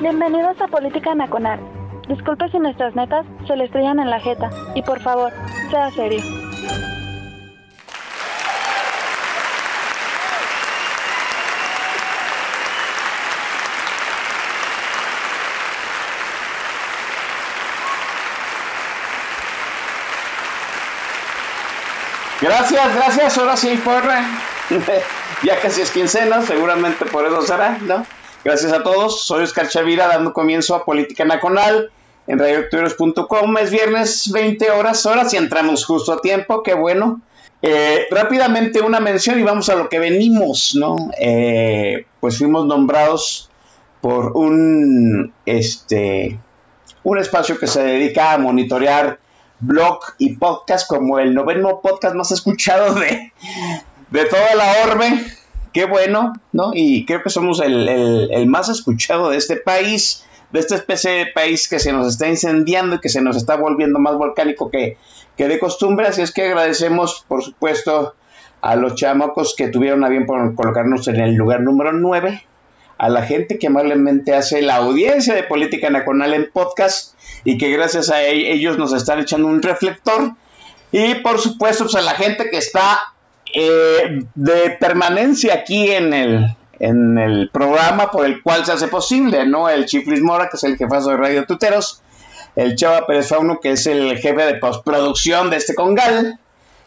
Bienvenidos a Política Nacional. Disculpe si nuestras netas se le estrellan en la jeta. Y por favor, sea serio. Gracias, gracias. Ahora sí, por ya casi es quincena, seguramente por eso será, ¿no? Gracias a todos. Soy Oscar Chavira dando comienzo a Política Nacional en radioactores.com. Es viernes 20 horas, ahora sí entramos justo a tiempo, qué bueno. Eh, rápidamente una mención y vamos a lo que venimos, ¿no? Eh, pues fuimos nombrados por un, este, un espacio que se dedica a monitorear blog y podcast como el noveno podcast más escuchado de, de toda la orbe. Qué bueno, ¿no? Y creo que somos el, más escuchado de este país, de esta especie de país que se nos está incendiando y que se nos está volviendo más volcánico que, que de costumbre. Así es que agradecemos, por supuesto, a los chamacos que tuvieron a bien por colocarnos en el lugar número 9, a la gente que amablemente hace la audiencia de Política Nacional en podcast y que gracias a e-, ellos nos están echando un reflector. Y por supuesto, pues a la gente que está eh, de permanencia aquí en el, en el programa por el cual se hace posible, ¿no? El Chiflis Mora, que es el jefazo de Radio Tuteros, el Chava Pérez Fauno, que es el jefe de postproducción de este Congal,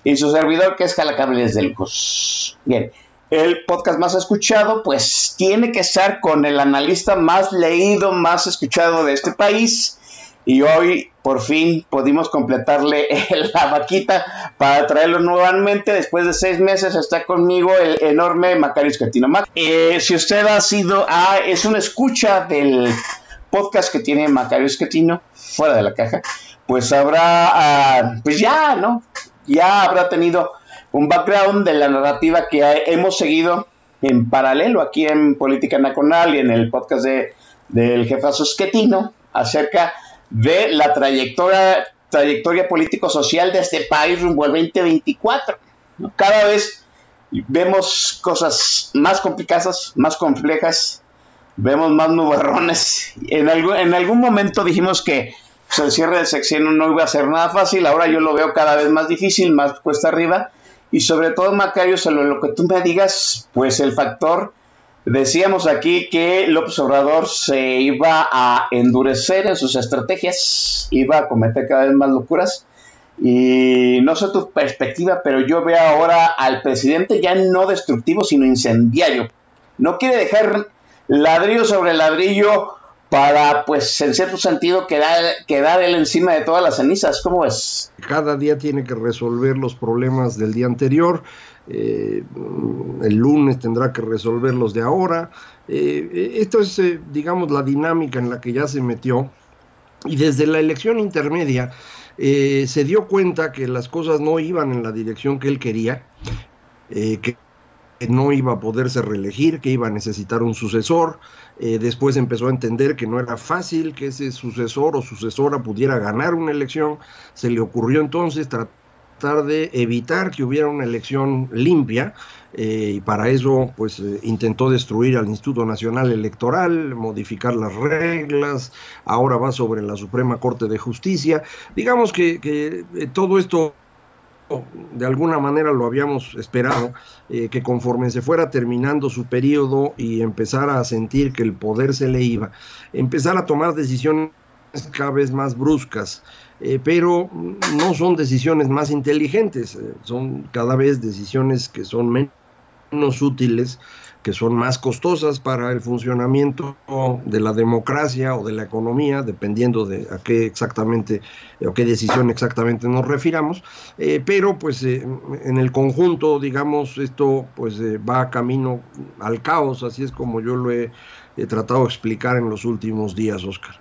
y su servidor, que es Calacables del Lujos. Bien, el podcast más escuchado, pues tiene que estar con el analista más leído, más escuchado de este país, y hoy por fin pudimos completarle la vaquita para traerlo nuevamente. Después de seis meses está conmigo el enorme Macario Escatino. Eh, si usted ha sido, ah, es una escucha del podcast que tiene Macario Escatino, fuera de la caja, pues habrá, ah, pues ya, ¿no? Ya habrá tenido un background de la narrativa que hemos seguido en paralelo aquí en Política Nacional y en el podcast de, del jefazo Esquetino acerca la trayectoria, trayectoria político-social de este país rumbo al 2024. Cada vez vemos cosas más complicadas, más complejas, vemos más nubarrones. En algún, en algún momento dijimos que pues, el cierre de sección no iba a ser nada fácil, ahora yo lo veo cada vez más difícil, más cuesta arriba. Y sobre todo, Macario, sobre lo que tú me digas, pues el factor Decíamos aquí que López Obrador se iba a endurecer en sus estrategias, iba a cometer cada vez más locuras. Y no sé tu perspectiva, pero yo veo ahora al presidente ya no destructivo, sino incendiario. No quiere dejar ladrillo sobre ladrillo para, pues, en cierto sentido, quedar, quedar él encima de todas las cenizas. ¿Cómo es? Cada día tiene que resolver los problemas del día anterior eh, el lunes tendrá que resolver los de ahora. Eh, esto es, eh, digamos, la dinámica en la que ya se metió. Y desde la elección intermedia se dio cuenta que las cosas no iban en la dirección que él quería, que no iba a poderse reelegir, que iba a necesitar un sucesor. después empezó a entender que no era fácil que ese sucesor o sucesora pudiera ganar una elección. Se le ocurrió entonces tratar de evitar que hubiera una elección limpia eh, y para eso pues eh, intentó destruir al Instituto Nacional Electoral, modificar las reglas, ahora va sobre la Suprema Corte de Justicia. Digamos que, que eh, todo esto de alguna manera lo habíamos esperado, que conforme se fuera terminando su periodo y empezara a sentir que el poder se le iba, empezar a tomar decisiones cada vez más bruscas, eh, pero no son decisiones más inteligentes, eh, son cada vez decisiones que son menos útiles que son más costosas para el funcionamiento de la democracia o de la economía, dependiendo de a qué exactamente o qué decisión exactamente nos refiramos, eh, pero pues eh, en el conjunto, digamos, esto pues eh, va camino al caos, así es como yo lo he, he tratado de explicar en los últimos días, Oscar.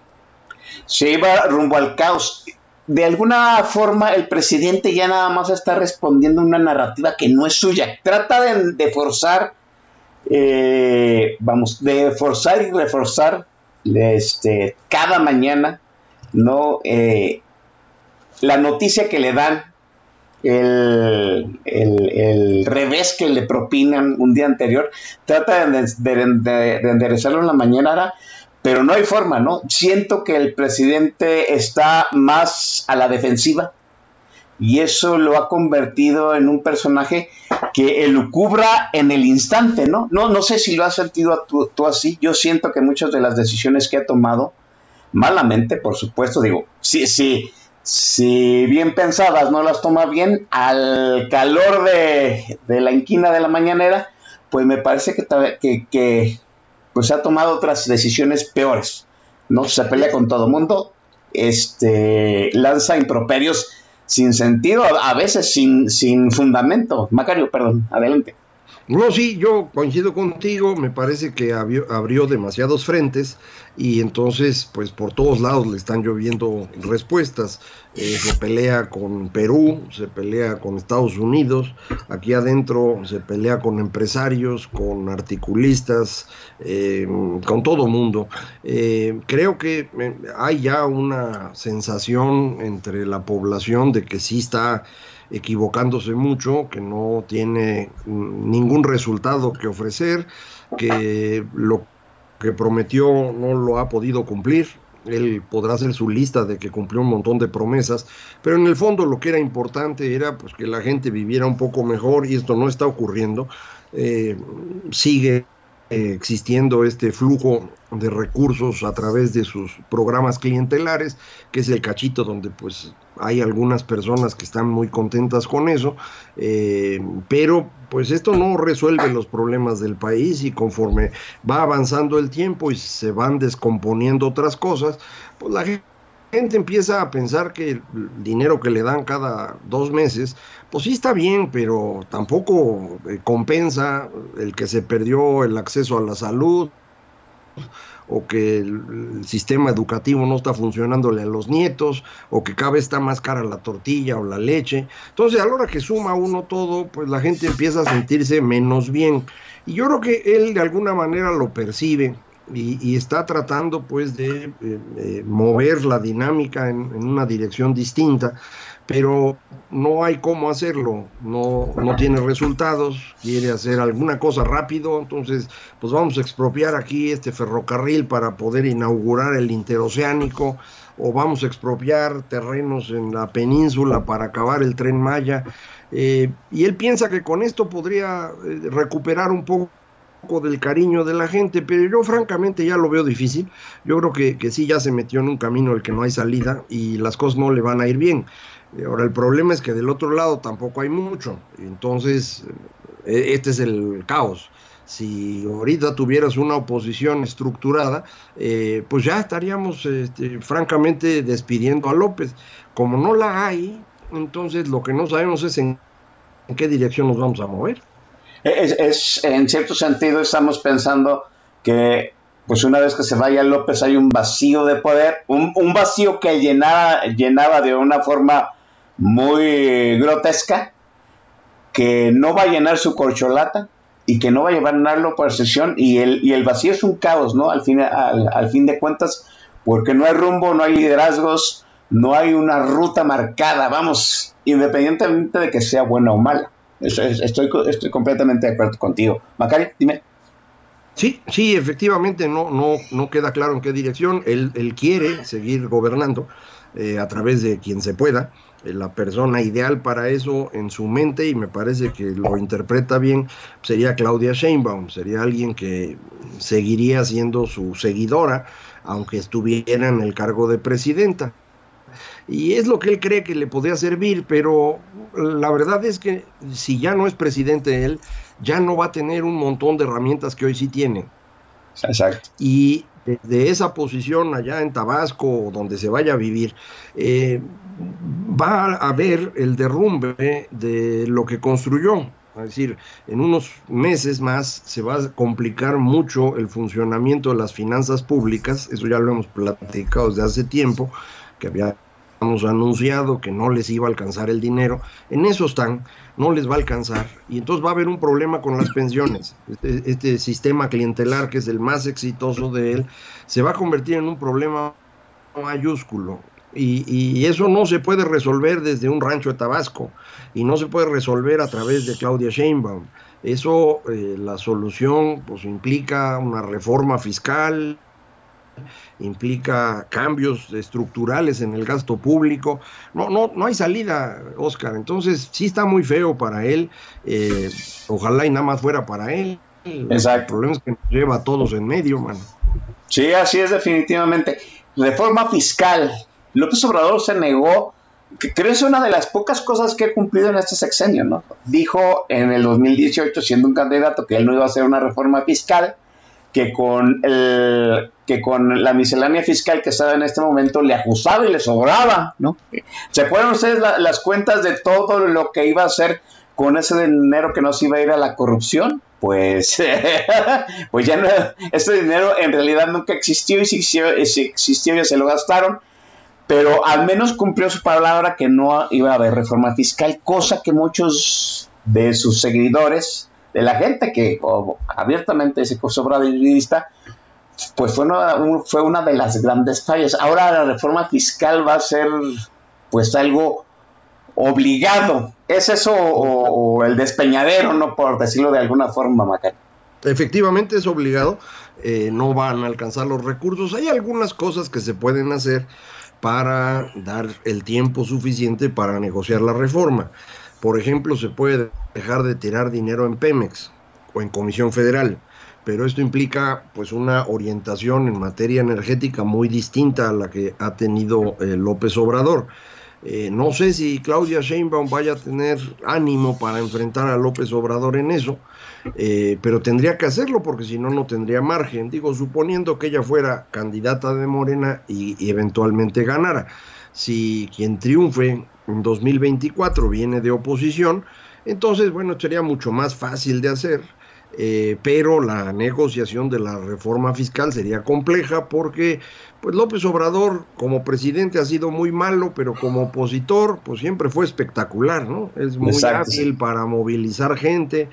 Se va rumbo al caos de alguna forma el presidente ya nada más está respondiendo una narrativa que no es suya. Trata de, forzar, eh, vamos, de forzar y reforzar este, cada mañana, ¿no? Eh, la noticia que le dan, el, revés que le propinan un día anterior, trata de, de enderezarlo en la mañana pero no hay forma, ¿no? Siento que el presidente está más a la defensiva y eso lo ha convertido en un personaje que elucubra en el instante, ¿no? No, no sé si lo has sentido tú, así, yo siento que muchas de las decisiones que ha tomado, malamente, por supuesto, digo, sí, sí, si bien pensadas no las toma bien, al calor de, la inquina de la mañanera, pues me parece que, que, que pues ha tomado otras decisiones peores, ¿no? Se pelea con todo mundo, este, lanza improperios sin sentido, a veces sin, sin fundamento. Macario, perdón, adelante. No, sí, yo coincido contigo, me parece que abrió, demasiados frentes y entonces pues por todos lados le están lloviendo respuestas. Eh, se pelea con Perú, se pelea con Estados Unidos, aquí adentro se pelea con empresarios, con articulistas, eh, con todo mundo. Eh, creo que hay ya una sensación entre la población de que sí está equivocándose mucho, que no tiene ningún resultado que ofrecer, que lo que prometió no lo ha podido cumplir. Él podrá hacer su lista de que cumplió un montón de promesas, pero en el fondo lo que era importante era pues, que la gente viviera un poco mejor y esto no está ocurriendo. Eh, sigue eh, existiendo este flujo de recursos a través de sus programas clientelares, que es el cachito donde pues hay algunas personas que están muy contentas con eso, eh, pero pues esto no resuelve los problemas del país y conforme va avanzando el tiempo y se van descomponiendo otras cosas, pues la gente empieza a pensar que el dinero que le dan cada dos meses, pues sí está bien, pero tampoco eh, compensa el que se perdió el acceso a la salud o que el, sistema educativo no está funcionándole a los nietos, o que cada vez está más cara la tortilla o la leche. Entonces, a la hora que suma uno todo, pues la gente empieza a sentirse menos bien. Y yo creo que él de alguna manera lo percibe y, está tratando pues de eh, eh, mover la dinámica en, una dirección distinta pero no hay cómo hacerlo, no, no tiene resultados, quiere hacer alguna cosa rápido, entonces pues vamos a expropiar aquí este ferrocarril para poder inaugurar el interoceánico, o vamos a expropiar terrenos en la península para acabar el tren Maya, eh, y él piensa que con esto podría recuperar un poco del cariño de la gente, pero yo francamente ya lo veo difícil. Yo creo que, que sí ya se metió en un camino el que no hay salida y las cosas no le van a ir bien. Ahora, el problema es que del otro lado tampoco hay mucho. Entonces, e, este es el caos. Si ahorita tuvieras una oposición estructurada, eh, pues ya estaríamos este, francamente despidiendo a López. Como no la hay, entonces lo que no sabemos es en, qué dirección nos vamos a mover. Es, en cierto sentido estamos pensando que pues una vez que se vaya López hay un vacío de poder, un, vacío que llenaba, llenaba de una forma muy grotesca, que no va a llenar su corcholata y que no va a llenarlo por sesión y el, y el vacío es un caos, ¿no? Al fin, al, fin de cuentas, porque no hay rumbo, no hay liderazgos, no hay una ruta marcada, vamos, independientemente de que sea buena o mala. Estoy, completamente de acuerdo contigo. Macari, dime. Sí, sí, efectivamente no, no, no queda claro en qué dirección. Él, él quiere seguir gobernando eh, a través de quien se pueda. Eh, la persona ideal para eso en su mente y me parece que lo interpreta bien sería Claudia Sheinbaum, sería alguien que seguiría siendo su seguidora aunque estuviera en el cargo de presidenta. Y es lo que él cree que le podría servir, pero la verdad es que si ya no es presidente él, ya no va a tener un montón de herramientas que hoy sí tiene. Exacto. Y desde esa posición allá en Tabasco, o donde se vaya a vivir, eh, va a haber el derrumbe de lo que construyó. Es decir, en unos meses más se va a complicar mucho el funcionamiento de las finanzas públicas, eso ya lo hemos platicado desde hace tiempo, que habíamos anunciado que no les iba a alcanzar el dinero, en eso están, no les va a alcanzar, y entonces va a haber un problema con las pensiones. Este, este sistema clientelar, que es el más exitoso de él, se va a convertir en un problema mayúsculo. Y, y, eso no se puede resolver desde un rancho de Tabasco y no se puede resolver a través de Claudia Sheinbaum. Eso, eh, la solución, pues implica una reforma fiscal, implica cambios estructurales en el gasto público. No, no, no hay salida, Oscar. Entonces, sí está muy feo para él. Eh, ojalá y nada más fuera para él. Exacto. El problema es que nos lleva a todos en medio, mano. Sí, así es definitivamente. Reforma fiscal. López Obrador se negó, que creo es una de las pocas cosas que ha cumplido en este sexenio, ¿no? Dijo en el 2018, siendo un candidato, que él no iba a hacer una reforma fiscal, que con, el, que con la miscelánea fiscal que estaba en este momento le ajustaba y le sobraba, ¿no? ¿Se acuerdan ustedes la, las cuentas de todo lo que iba a hacer con ese dinero que no se iba a ir a la corrupción? Pues, pues ya no, ese dinero en realidad nunca existió y si existió, ya se lo gastaron pero al menos cumplió su palabra que no iba a haber reforma fiscal, cosa que muchos de sus seguidores, de la gente que oh, abiertamente se sobradivista, pues fue una, fue una de las grandes fallas. Ahora la reforma fiscal va a ser pues algo obligado. ¿Es eso o, el despeñadero, no por decirlo de alguna forma, Macario? Efectivamente es obligado, eh, no van a alcanzar los recursos. Hay algunas cosas que se pueden hacer para dar el tiempo suficiente para negociar la reforma. Por ejemplo, se puede dejar de tirar dinero en Pemex o en Comisión Federal, pero esto implica pues una orientación en materia energética muy distinta a la que ha tenido eh, López Obrador. Eh, no sé si Claudia Sheinbaum vaya a tener ánimo para enfrentar a López Obrador en eso, eh, pero tendría que hacerlo porque si no, no tendría margen. Digo, suponiendo que ella fuera candidata de Morena y, y eventualmente ganara. Si quien triunfe en 2024 viene de oposición, entonces, bueno, sería mucho más fácil de hacer. Eh, pero la negociación de la reforma fiscal sería compleja porque pues López Obrador como presidente ha sido muy malo, pero como opositor pues siempre fue espectacular, ¿no? Es muy Exacto. hábil para movilizar gente,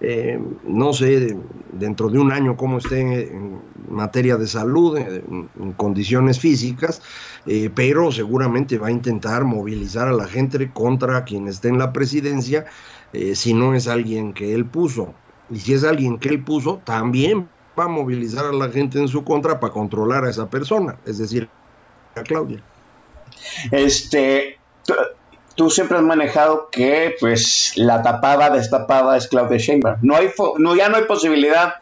eh, no sé dentro de un año cómo esté en materia de salud, en, en condiciones físicas, eh, pero seguramente va a intentar movilizar a la gente contra quien esté en la presidencia, eh, si no es alguien que él puso. Y si es alguien que él puso, también va a movilizar a la gente en su contra para controlar a esa persona, es decir, a Claudia. Este, tú, siempre has manejado que pues la tapada destapada es Claudia Sheinbaum. No hay, no, ya no hay posibilidad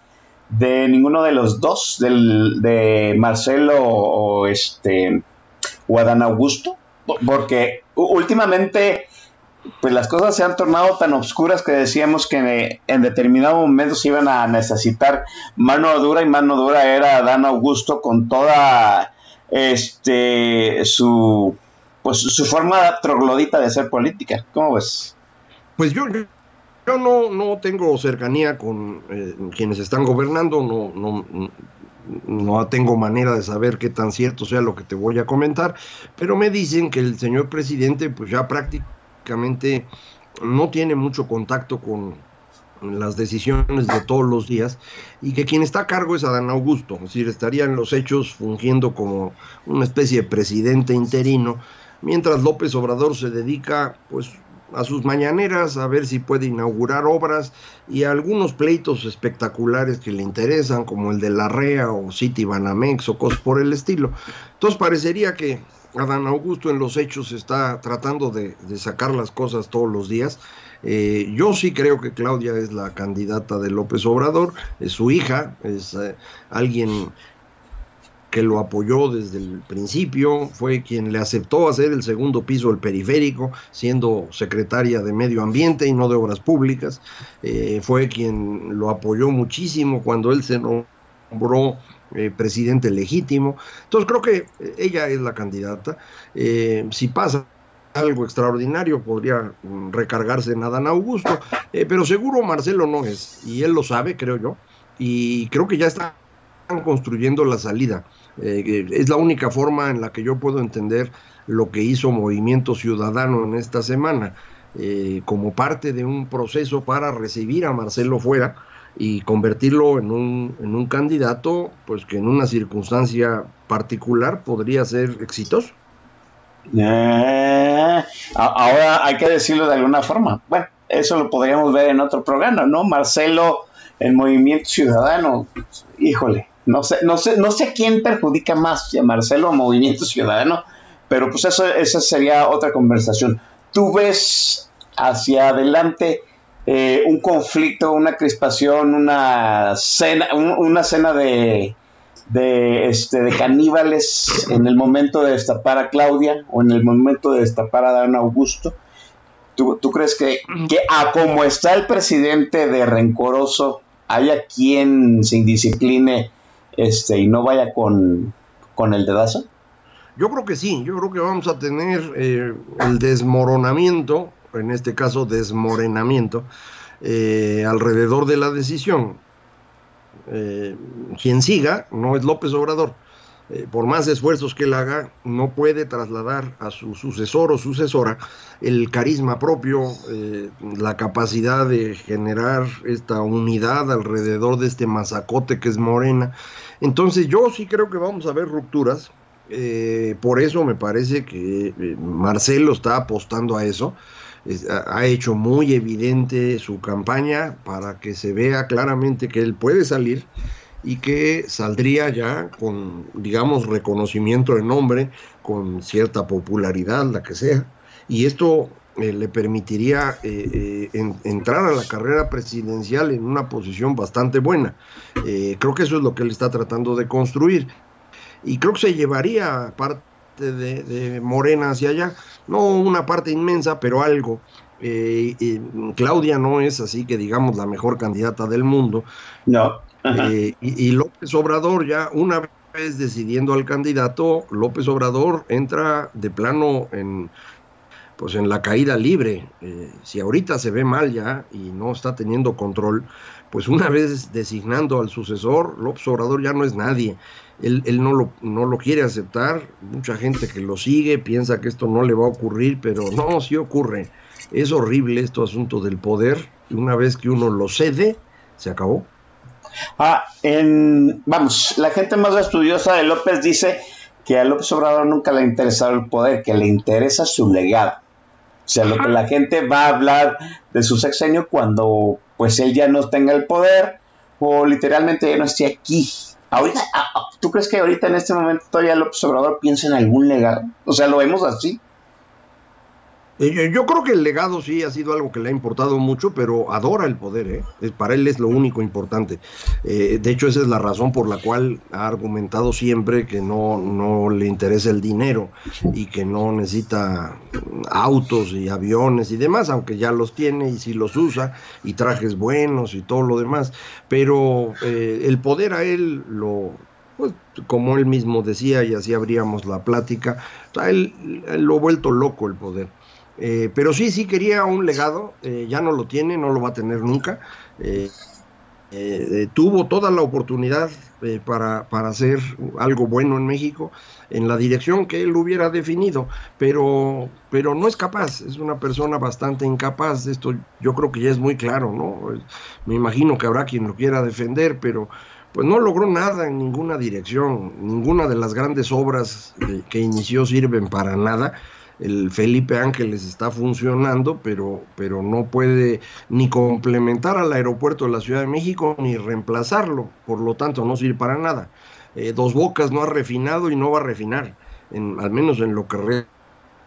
de ninguno de los dos, del, de Marcelo o este o Adán Augusto, porque últimamente pues las cosas se han tornado tan obscuras que decíamos que en determinado momento se iban a necesitar mano dura y mano dura era Adán Augusto con toda este su pues su forma troglodita de hacer política. ¿Cómo ves? Pues yo, yo, yo no, no tengo cercanía con eh, quienes están gobernando, no, no, no tengo manera de saber qué tan cierto sea lo que te voy a comentar, pero me dicen que el señor presidente pues ya prácticamente no tiene mucho contacto con las decisiones de todos los días y que quien está a cargo es Adán Augusto, es decir, estaría en los hechos fungiendo como una especie de presidente interino, mientras López Obrador se dedica pues a sus mañaneras, a ver si puede inaugurar obras y algunos pleitos espectaculares que le interesan, como el de la REA o City Banamex o cosas por el estilo. Entonces parecería que Adán Augusto en los hechos está tratando de, sacar las cosas todos los días. Eh, yo sí creo que Claudia es la candidata de López Obrador, es su hija, es eh, alguien que lo apoyó desde el principio, fue quien le aceptó hacer el segundo piso del periférico, siendo secretaria de Medio Ambiente y no de Obras Públicas, eh, fue quien lo apoyó muchísimo cuando él se nombró eh, presidente legítimo. Entonces creo que ella es la candidata. Eh, si pasa algo extraordinario, podría mm, recargarse en Adán Augusto, pero seguro Marcelo no es, y él lo sabe, creo yo, y creo que ya están construyendo la salida. Eh, es la única forma en la que yo puedo entender lo que hizo Movimiento Ciudadano en esta semana, eh, como parte de un proceso para recibir a Marcelo fuera y convertirlo en un, en un candidato, pues que en una circunstancia particular podría ser exitoso. Eh, ahora hay que decirlo de alguna forma. Bueno, eso lo podríamos ver en otro programa, ¿no? Marcelo, el Movimiento Ciudadano, híjole, no sé, no sé, no sé quién perjudica más, Marcelo o Movimiento Ciudadano, pero pues eso, esa sería otra conversación. ¿Tú ves hacia adelante eh, un conflicto, una crispación, una cena, una cena de, de, este, de caníbales en el momento de destapar a Claudia o en el momento de destapar a Dan Augusto? ¿Tú, tú crees que, que a como está el presidente de rencoroso, haya quien se indiscipline este, y no vaya con, con el dedazo? Yo creo que sí, yo creo que vamos a tener eh, el desmoronamiento, en este caso desmorenamiento, eh, alrededor de la decisión. Eh, quien siga no es López Obrador. por más esfuerzos que él haga, no puede trasladar a su sucesor o sucesora el carisma propio, la capacidad de generar esta unidad alrededor de este mazacote que es Morena. Entonces yo sí creo que vamos a ver rupturas. Eh, por eso me parece que eh, Marcelo está apostando a eso. Ha hecho muy evidente su campaña para que se vea claramente que él puede salir y que saldría ya con, digamos, reconocimiento de nombre, con cierta popularidad, la que sea. Y esto eh, le permitiría eh, eh, entrar a la carrera presidencial en una posición bastante buena. creo que eso es lo que él está tratando de construir. Y creo que se llevaría parte de, Morena hacia allá, no una parte inmensa, pero algo. Claudia no es así que digamos la mejor candidata del mundo. No. y, y López Obrador ya una vez decidiendo al candidato, López Obrador entra de plano en pues en la caída libre. Eh, si ahorita se ve mal ya y no está teniendo control, pues una vez designando al sucesor, López Obrador ya no es nadie. Él, no, lo, no lo quiere aceptar, mucha gente que lo sigue piensa que esto no le va a ocurrir, pero no, sí ocurre. Es horrible esto asunto del poder y una vez que uno lo cede, se acabó. Ah, en, vamos, la gente más estudiosa de López dice que a López Obrador nunca le ha interesado el poder, que le interesa su legado. O sea, lo que la gente va a hablar de su sexenio cuando pues él ya no tenga el poder o literalmente ya no esté aquí. Ahorita, ah, ah, ¿tú crees que ahorita en este momento todavía López Obrador piensa en algún legado? O sea, lo vemos así. Eh, yo creo que el legado sí ha sido algo que le ha importado mucho, pero adora el poder, ¿eh? Para él es lo único importante. Eh, de hecho, esa es la razón por la cual ha argumentado siempre que no, no le interesa el dinero y que no necesita autos y aviones y demás, aunque ya los tiene y sí los usa, y trajes buenos y todo lo demás. Pero el poder a él lo, pues, como él mismo decía, y así abríamos la plática, él, lo ha vuelto loco el poder. Eh, pero sí, sí quería un legado, eh, ya no lo tiene, no lo va a tener nunca. Eh, tuvo toda la oportunidad para, para, hacer algo bueno en México en la dirección que él hubiera definido, pero, pero no es capaz, es una persona bastante incapaz, esto yo creo que ya es muy claro, ¿no? Me imagino que habrá quien lo quiera defender, pero pues no logró nada en ninguna dirección, ninguna de las grandes obras que inició sirven para nada el Felipe Ángeles está funcionando, pero, pero no puede ni complementar al aeropuerto de la Ciudad de México ni reemplazarlo, por lo tanto no sirve para nada. Eh, Dos Bocas no ha refinado y no va a refinar, en, al menos en lo que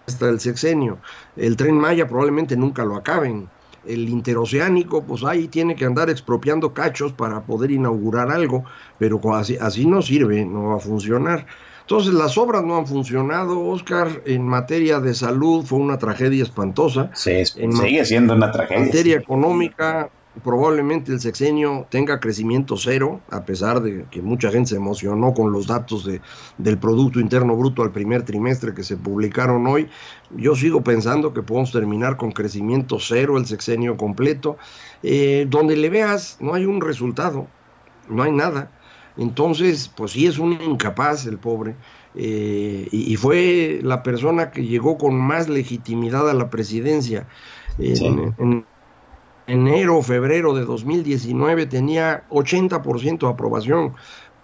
resta del sexenio. El tren Maya probablemente nunca lo acaben. el interoceánico, pues ahí tiene que andar expropiando cachos para poder inaugurar algo, pero así, así no sirve, no va a funcionar. Entonces las obras no han funcionado, Oscar, en materia de salud fue una tragedia espantosa. Sí, sigue siendo una tragedia. En materia económica, probablemente el sexenio tenga crecimiento cero, a pesar de que mucha gente se emocionó con los datos de, del Producto Interno Bruto al primer trimestre que se publicaron hoy. Yo sigo pensando que podemos terminar con crecimiento cero el sexenio completo. Eh, donde le veas, no hay un resultado, no hay nada. Entonces, pues sí es un incapaz el pobre. Eh, y, fue la persona que llegó con más legitimidad a la presidencia. en, enero, febrero de 2019 tenía 80% de aprobación.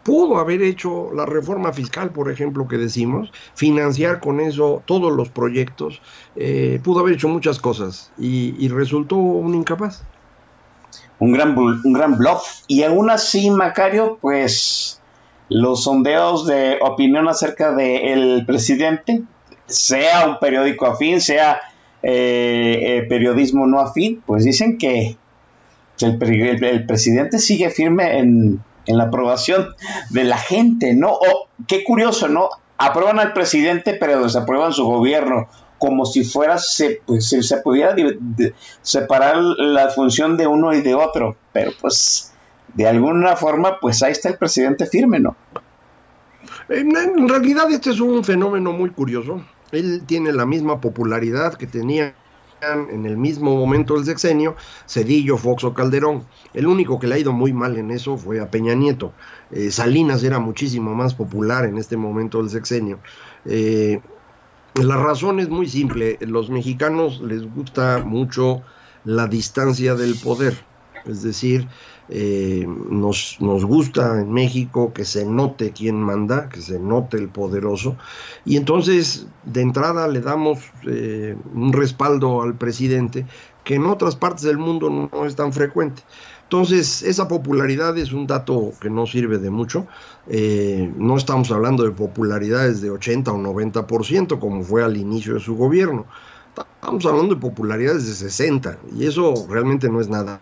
Pudo haber hecho la reforma fiscal, por ejemplo, que decimos, financiar con eso todos los proyectos, eh, pudo haber hecho muchas cosas y, resultó un incapaz. Un gran, un gran bluff. Y aún así, Macario, pues los sondeos de opinión acerca del presidente, sea un periódico afín, sea eh, eh, periodismo no afín, pues dicen que el, presidente sigue firme en, la aprobación de la gente, ¿no? Qué curioso, ¿no? Aprueban al presidente, pero desaprueban su gobierno, como si fuera, se, pues, se pudiera separar la función de uno y de otro, pero pues de alguna forma, pues ahí está el presidente firme, ¿no? en realidad este es un fenómeno muy curioso él tiene la misma popularidad que tenía en el mismo momento del sexenio, Cedillo, Fox o Calderón. El único que le ha ido muy mal en eso fue a Peña Nieto. Eh, Salinas era muchísimo más popular en este momento del sexenio. Eh, la razón es muy simple, los mexicanos les gusta mucho la distancia del poder, es decir, eh, nos, nos, gusta en México que se note quién manda, que se note el poderoso, y entonces de entrada le damos eh, un respaldo al presidente que en otras partes del mundo no, es tan frecuente. Entonces, esa popularidad es un dato que no sirve de mucho. Eh, no estamos hablando de popularidades de 80 o 90%, como fue al inicio de su gobierno. Estamos hablando de popularidades de 60, y eso realmente no es nada.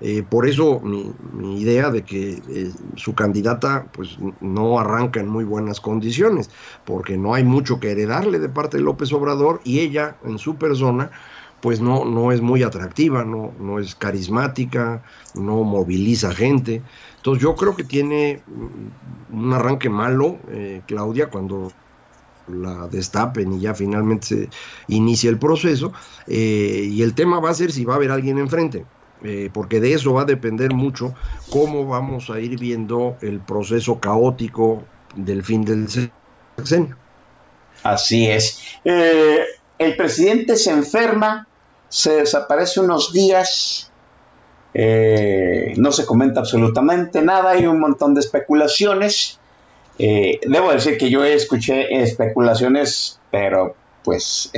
Eh, por eso mi, idea de que eh, su candidata pues no arranca en muy buenas condiciones, porque no hay mucho que heredarle de parte de López Obrador y ella en su persona pues no, no es muy atractiva, no, no es carismática, no moviliza gente. Entonces yo creo que tiene un arranque malo, eh, Claudia, cuando la destapen y ya finalmente se inicia el proceso. y el tema va a ser si va a haber alguien enfrente. Eh, porque de eso va a depender mucho cómo vamos a ir viendo el proceso caótico del fin del sexenio. Así es. Eh, el presidente se enferma, se desaparece unos días, eh, no se comenta absolutamente nada, hay un montón de especulaciones. debo decir que yo escuché especulaciones, pero pues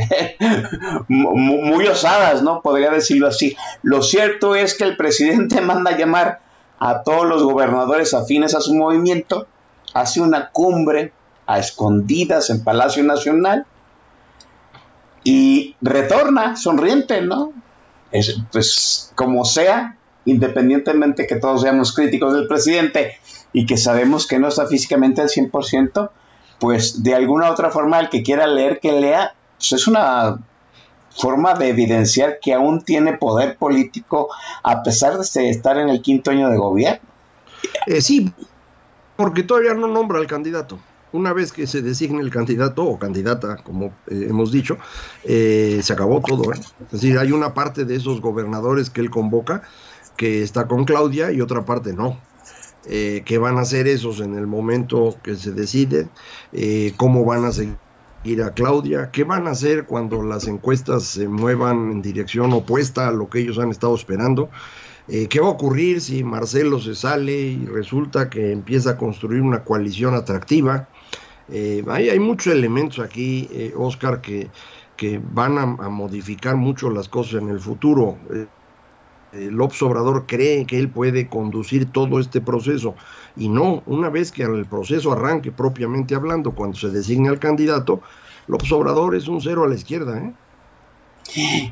muy osadas, ¿no? Podría decirlo así. Lo cierto es que el presidente manda llamar a todos los gobernadores afines a su movimiento, hace una cumbre a escondidas en Palacio Nacional y retorna sonriente, ¿no? pues como sea, independientemente que todos seamos críticos del presidente y que sabemos que no está físicamente al 100%, pues de alguna otra forma el que quiera leer, que lea, pues es una forma de evidenciar que aún tiene poder político a pesar de estar en el quinto año de gobierno. Eh, sí, porque todavía no nombra al candidato. Una vez que se designe el candidato o candidata, como eh, hemos dicho, eh, se acabó todo. Es decir, hay una parte de esos gobernadores que él convoca que está con Claudia y otra parte no. Eh, qué van a hacer esos en el momento que se decide, eh, cómo van a seguir a Claudia, qué van a hacer cuando las encuestas se muevan en dirección opuesta a lo que ellos han estado esperando. Eh, ¿Qué va a ocurrir si Marcelo se sale y resulta que empieza a construir una coalición atractiva? Hay, muchos elementos aquí, Oscar, que, van a, modificar mucho las cosas en el futuro. Eh, López Obrador cree que él puede conducir todo este proceso. Y no, una vez que el proceso arranque propiamente hablando, cuando se designe al candidato, López Obrador es un cero a la izquierda. ¿eh?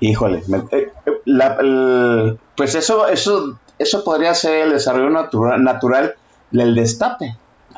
Híjole, eh, la- el- pues eso, eso, eso podría ser el desarrollo natura- natural del destape.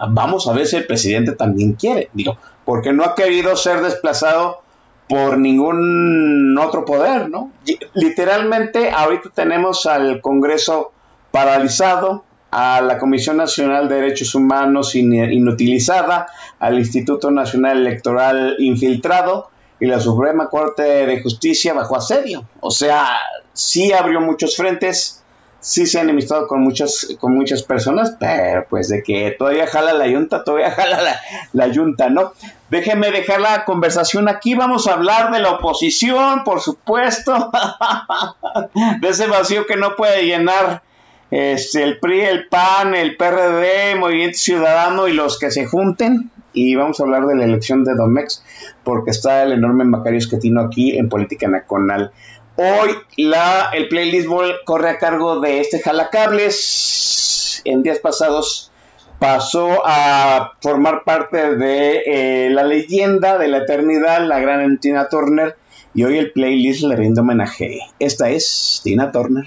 Vamos a ver si el presidente también quiere, digo, porque no ha querido ser desplazado por ningún otro poder, ¿no? Literalmente, ahorita tenemos al Congreso paralizado, a la Comisión Nacional de Derechos Humanos in- inutilizada, al Instituto Nacional Electoral infiltrado y la Suprema Corte de Justicia bajo asedio. O sea, sí abrió muchos frentes, sí se han enemistado con muchas, con muchas personas, pero pues de que todavía jala la yunta, todavía jala la, la yunta, ¿no? Déjenme dejar la conversación aquí, vamos a hablar de la oposición, por supuesto, de ese vacío que no puede llenar este, el PRI, el PAN, el PRD, Movimiento Ciudadano y los que se junten. Y vamos a hablar de la elección de Domex, porque está el enorme Macario Esquetino aquí en Política Nacional. Hoy la, el playlist corre a cargo de este jalacables. En días pasados pasó a formar parte de eh, la leyenda de la eternidad, la gran Tina Turner. Y hoy el playlist le rinde homenaje. Esta es Tina Turner.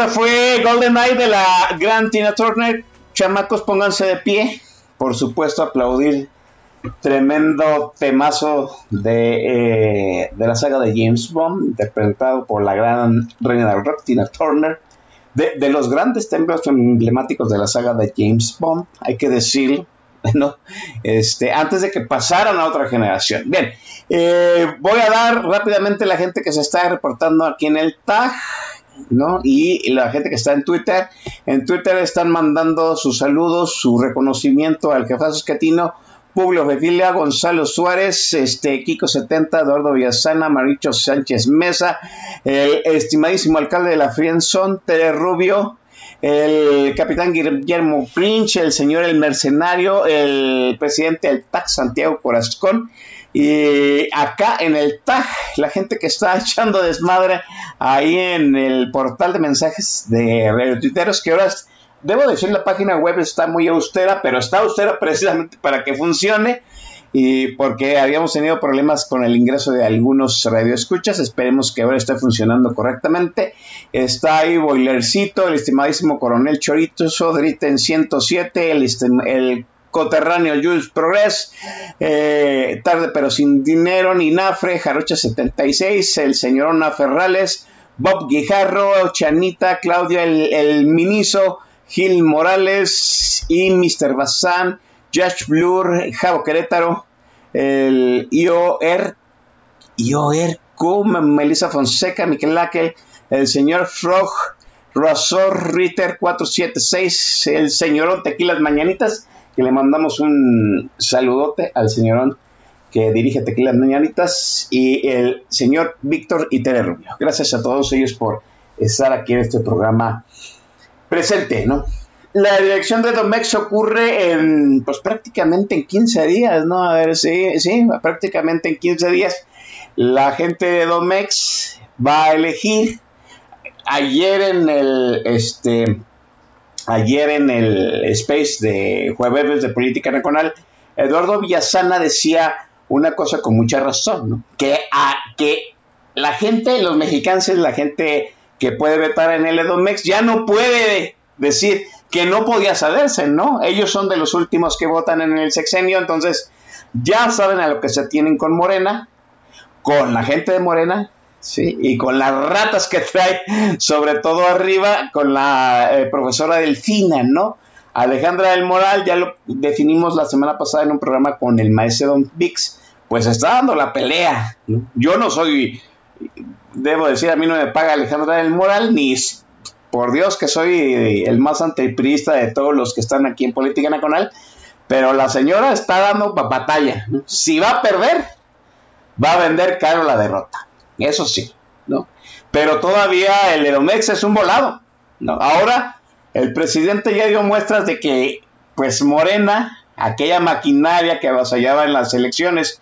Esa fue Golden Eye de la gran Tina Turner. Chamacos, pónganse de pie. Por supuesto, aplaudir. Tremendo temazo de, eh, de la saga de James Bond, interpretado por la gran reina del rock, Tina Turner. De, los grandes templos emblemáticos de la saga de James Bond, hay que decirlo, ¿no? Este, antes de que pasaran a otra generación. Bien, eh, voy a dar rápidamente la gente que se está reportando aquí en el tag. ¿No? Y la gente que está en Twitter, en Twitter están mandando sus saludos, su reconocimiento al jefazo escatino, Publio Gonzalo Suárez, este, Kiko 70, Eduardo Villasana, Maricho Sánchez Mesa, el estimadísimo alcalde de la Frienzón, Tere Rubio, el capitán Guillermo Princh, el señor El Mercenario, el presidente del TAC Santiago Corazón. Y acá en el TAG, la gente que está echando desmadre ahí en el portal de mensajes de Radio Tuiteros, que ahora debo decir la página web está muy austera, pero está austera precisamente para que funcione y porque habíamos tenido problemas con el ingreso de algunos radioescuchas, esperemos que ahora esté funcionando correctamente. Está ahí Boilercito, el estimadísimo Coronel Chorito, Sodrita en 107, el, el coterráneo Jules Progress, eh, tarde pero sin dinero, ni Nafre, Jarocha 76, el señor Ona Ferrales, Bob Guijarro, Chanita, Claudia el, el Miniso, Gil Morales y Mr. Bazán, Josh Blur, Javo Querétaro, el IOR, IOR, Melissa Fonseca, Miquel Lakel, el señor Frog, Razor Ritter 476, el señorón Tequilas Mañanitas, que le mandamos un saludote al señorón que dirige Tequilas Mañanitas, y el señor Víctor Itere Rubio. Gracias a todos ellos por estar aquí en este programa presente, ¿no? La dirección de Domex ocurre en, pues prácticamente en 15 días, ¿no? A ver, sí, sí, prácticamente en 15 días. La gente de Domex va a elegir ayer en el, este, ayer en el space de jueves de política nacional, Eduardo Villasana decía una cosa con mucha razón, ¿no? Que, a, que la gente, los mexicanos, la gente que puede vetar en el Edomex, ya no puede decir que no podía saberse, ¿no? Ellos son de los últimos que votan en el sexenio, entonces ya saben a lo que se tienen con Morena, con la gente de Morena, sí, y con las ratas que trae, sobre todo arriba, con la eh, profesora Delfina, ¿no? Alejandra del Moral, ya lo definimos la semana pasada en un programa con el maestro Don Vix, pues está dando la pelea. Yo no soy, debo decir, a mí no me paga Alejandra del Moral, ni por Dios que soy el más antiprista de todos los que están aquí en Política Nacional, pero la señora está dando batalla. Si va a perder, va a vender caro la derrota. Eso sí, ¿no? Pero todavía el Eromex es un volado. ¿no? Ahora, el presidente ya dio muestras de que, pues Morena, aquella maquinaria que avasallaba en las elecciones,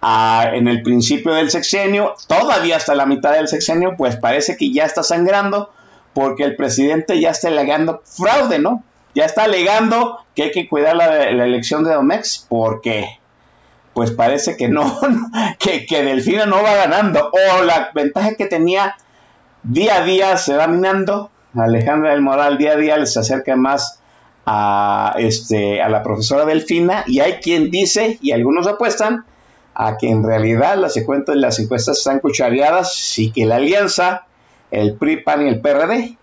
a, en el principio del sexenio, todavía hasta la mitad del sexenio, pues parece que ya está sangrando porque el presidente ya está alegando fraude, ¿no? Ya está alegando que hay que cuidar la, la elección de Domex porque pues parece que no, que, que Delfina no va ganando o la ventaja que tenía día a día se va minando. Alejandra del Moral día a día les acerca más a, este, a la profesora Delfina y hay quien dice y algunos apuestan a que en realidad las, las encuestas están cuchareadas y que la alianza el PRI, PAN y el PRD,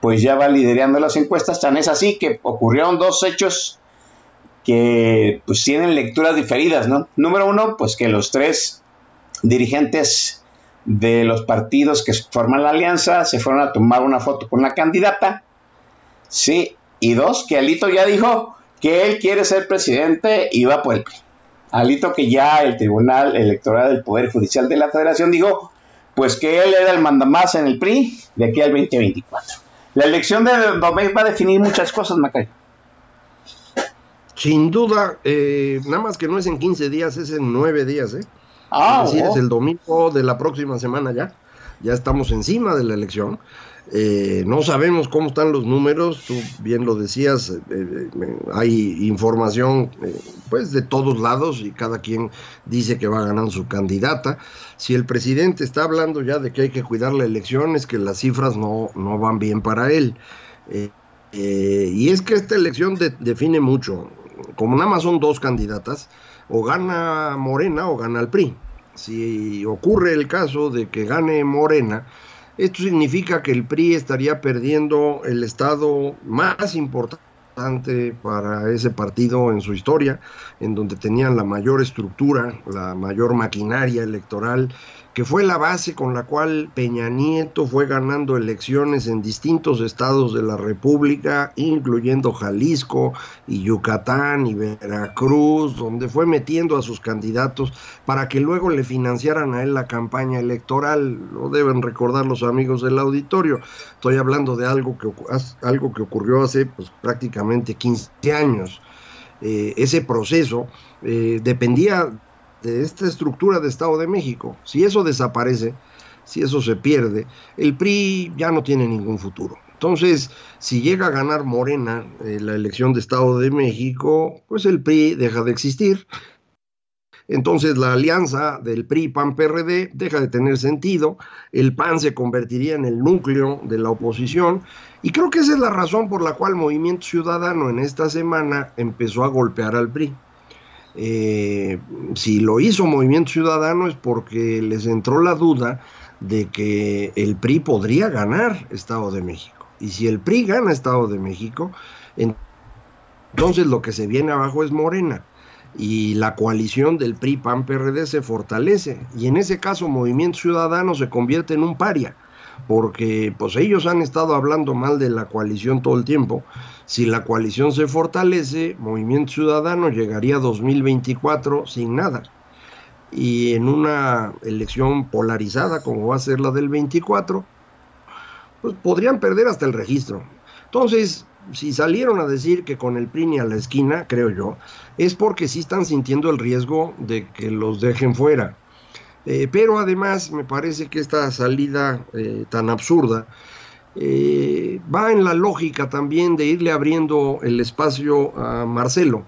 pues ya va liderando las encuestas. Tan es así que ocurrieron dos hechos que pues tienen lecturas diferidas, ¿no? Número uno, pues que los tres dirigentes de los partidos que forman la alianza se fueron a tomar una foto con la candidata, sí, y dos, que Alito ya dijo que él quiere ser presidente y va por el PRI. Alito que ya el Tribunal Electoral del Poder Judicial de la Federación dijo pues que él era el mandamás en el PRI de aquí al 2024. La elección de Domecq va a definir muchas cosas, Macayo. Sin duda, eh, nada más que no es en 15 días, es en 9 días, ¿eh? Ah, es decir, oh. es el domingo de la próxima semana ya. ya estamos encima de la elección. Eh, no sabemos cómo están los números, tú bien lo decías, eh, eh, hay información pues de todos lados y cada quien dice que va ganando su candidata. Si el presidente está hablando ya de que hay que cuidar la elección, es que las cifras no, no van bien para él. y es que esta elección define mucho. Como nada más son dos candidatas, o gana Morena o gana el PRI. Si ocurre el caso de que gane Morena, esto significa que el PRI estaría perdiendo el estado más importante para ese partido en su historia, en donde tenían la mayor estructura, la mayor maquinaria electoral que fue la base con la cual Peña Nieto fue ganando elecciones en distintos estados de la República, incluyendo Jalisco y Yucatán y Veracruz, donde fue metiendo a sus candidatos para que luego le financiaran a él la campaña electoral. Lo deben recordar los amigos del auditorio. Estoy hablando de algo que, algo que ocurrió hace pues, prácticamente 15 años. Eh, ese proceso eh, dependía de esta estructura de Estado de México. Si eso desaparece, si eso se pierde, el PRI ya no tiene ningún futuro. Entonces, si llega a ganar Morena eh, la elección de Estado de México, pues el PRI deja de existir. Entonces la alianza del PRI-PAN-PRD deja de tener sentido, el PAN se convertiría en el núcleo de la oposición y creo que esa es la razón por la cual Movimiento Ciudadano en esta semana empezó a golpear al PRI. Eh, si lo hizo Movimiento Ciudadano es porque les entró la duda de que el PRI podría ganar Estado de México. Y si el PRI gana Estado de México, entonces lo que se viene abajo es Morena. Y la coalición del PRI, PAN, PRD se fortalece. Y en ese caso Movimiento Ciudadano se convierte en un paria porque pues ellos han estado hablando mal de la coalición todo el tiempo. Si la coalición se fortalece, Movimiento Ciudadano llegaría a 2024 sin nada. Y en una elección polarizada como va a ser la del 24, pues podrían perder hasta el registro. Entonces, si salieron a decir que con el PRI a la esquina, creo yo, es porque sí están sintiendo el riesgo de que los dejen fuera. Eh, pero además me parece que esta salida eh, tan absurda eh, va en la lógica también de irle abriendo el espacio a Marcelo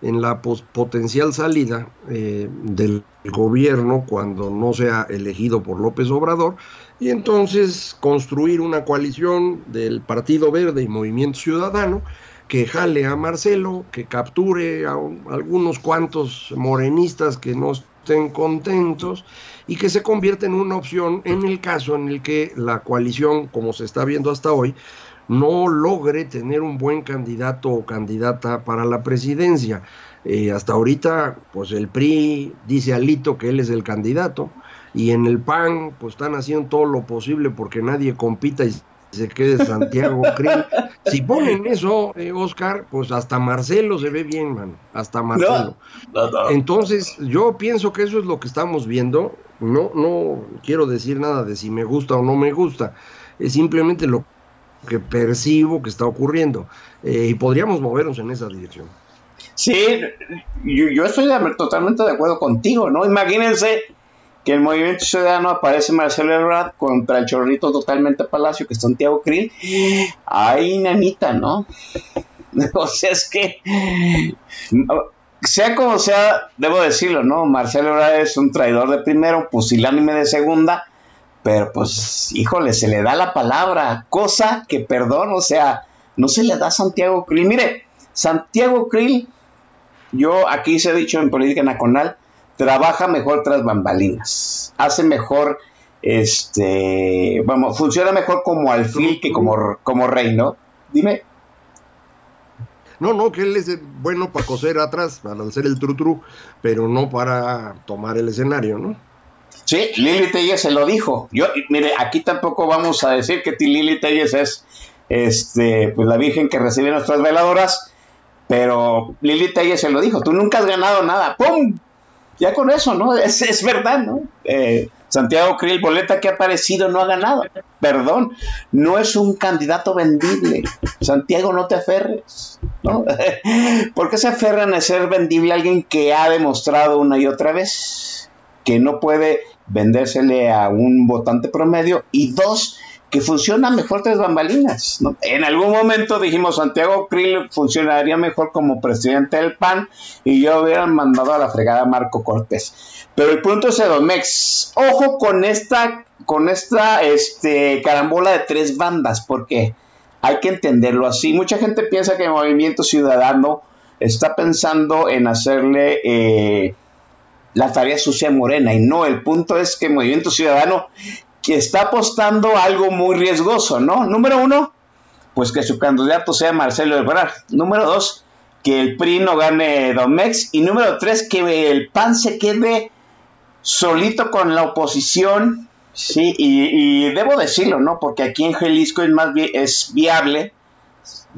en la potencial salida del gobierno cuando no sea elegido por López Obrador y entonces construir una coalición del Partido Verde y Movimiento Ciudadano que jale a Marcelo, que capture a algunos cuantos morenistas que no estén contentos y que se convierte en una opción en el caso en el que la coalición, como se está viendo hasta hoy, no logre tener un buen candidato o candidata para la presidencia. Eh, hasta ahorita, pues el PRI dice a Lito que él es el candidato y en el PAN, pues están haciendo todo lo posible porque nadie compita y se quede Santiago Krill. Si ponen eso, eh, Oscar, pues hasta Marcelo se ve bien, man. Hasta Marcelo. Entonces, yo pienso que eso es lo que estamos viendo. No, no quiero decir nada de si me gusta o no me gusta. Es simplemente lo que percibo que está ocurriendo. Eh, y podríamos movernos en esa dirección. Sí, yo, yo estoy totalmente de acuerdo contigo, ¿no? Imagínense que el movimiento ciudadano aparece Marcelo Ebrard contra el chorrito totalmente Palacio, que es Santiago Krill. Ay, nanita, ¿no? o sea, es que, sea como sea, debo decirlo, ¿no? Marcelo Ebrard es un traidor de primero, pusilánime de segunda, pero pues, híjole, se le da la palabra, cosa que, perdón, o sea, no se le da a Santiago Krill. Mire, Santiago Krill, yo aquí se ha dicho en política nacional, trabaja mejor tras bambalinas, hace mejor, este, vamos, funciona mejor como alfil que como, como rey, ¿no? Dime. No, no, que él es bueno para coser atrás, para hacer el tru-tru, pero no para tomar el escenario, ¿no? Sí, Lili Telles se lo dijo. Yo, mire, aquí tampoco vamos a decir que Lili Telles es este, pues la virgen que recibe nuestras veladoras, pero Lili Telles se lo dijo, tú nunca has ganado nada, ¡pum! Ya con eso, ¿no? Es, es verdad, ¿no? Eh, Santiago Krill, boleta que ha aparecido, no ha ganado. Perdón, no es un candidato vendible. Santiago, no te aferres, ¿no? ¿Por qué se aferran a ser vendible alguien que ha demostrado una y otra vez que no puede vendérsele a un votante promedio y dos, que funciona mejor tres bambalinas. En algún momento dijimos Santiago Krill funcionaría mejor como presidente del PAN y yo hubieran mandado a la fregada a Marco Cortés. Pero el punto es Edomex. Ojo con esta, con esta este, carambola de tres bandas, porque hay que entenderlo así. Mucha gente piensa que el Movimiento Ciudadano está pensando en hacerle eh, la tarea sucia Morena y no, el punto es que el Movimiento Ciudadano que está apostando algo muy riesgoso, ¿no? Número uno, pues que su candidato sea Marcelo Ebrard. Número dos, que el PRI no gane Domex. Y número tres, que el PAN se quede solito con la oposición. Sí, y, debo decirlo, ¿no? Porque aquí en Jalisco es más es viable,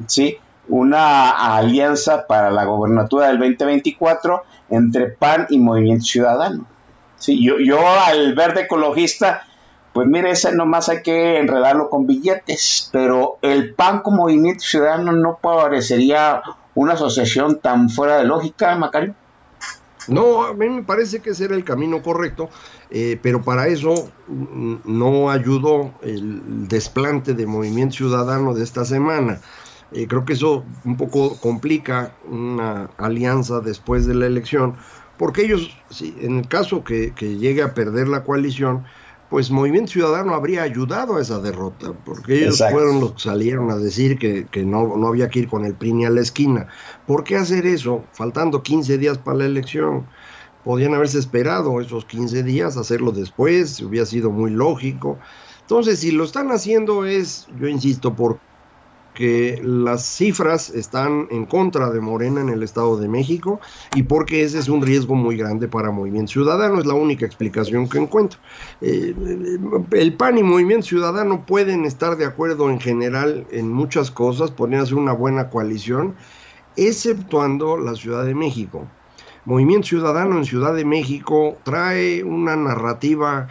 ¿sí? Una alianza para la gobernatura del 2024 entre PAN y Movimiento Ciudadano. Sí, yo, yo al verde ecologista pues mire, ese nomás hay que enredarlo con billetes, pero el PAN como movimiento ciudadano no parecería una asociación tan fuera de lógica, Macario. No, a mí me parece que ese era el camino correcto, eh, pero para eso mm, no ayudó el desplante de Movimiento Ciudadano de esta semana. Eh, creo que eso un poco complica una alianza después de la elección, porque ellos, en el caso que llegue a perder la coalición, pues Movimiento Ciudadano habría ayudado a esa derrota, porque ellos fueron los que salieron a decir que, no, no, había que ir con el PRI ni a la esquina. ¿Por qué hacer eso faltando 15 días para la elección? Podían haberse esperado esos 15 días, hacerlo después, hubiera sido muy lógico. Entonces, si lo están haciendo es, yo insisto, por que las cifras están en contra de Morena en el Estado de México y porque ese es un riesgo muy grande para Movimiento Ciudadano, es la única explicación que encuentro. Eh, el PAN y Movimiento Ciudadano pueden estar de acuerdo en general en muchas cosas, podrían hacer una buena coalición, exceptuando la Ciudad de México. Movimiento Ciudadano en Ciudad de México trae una narrativa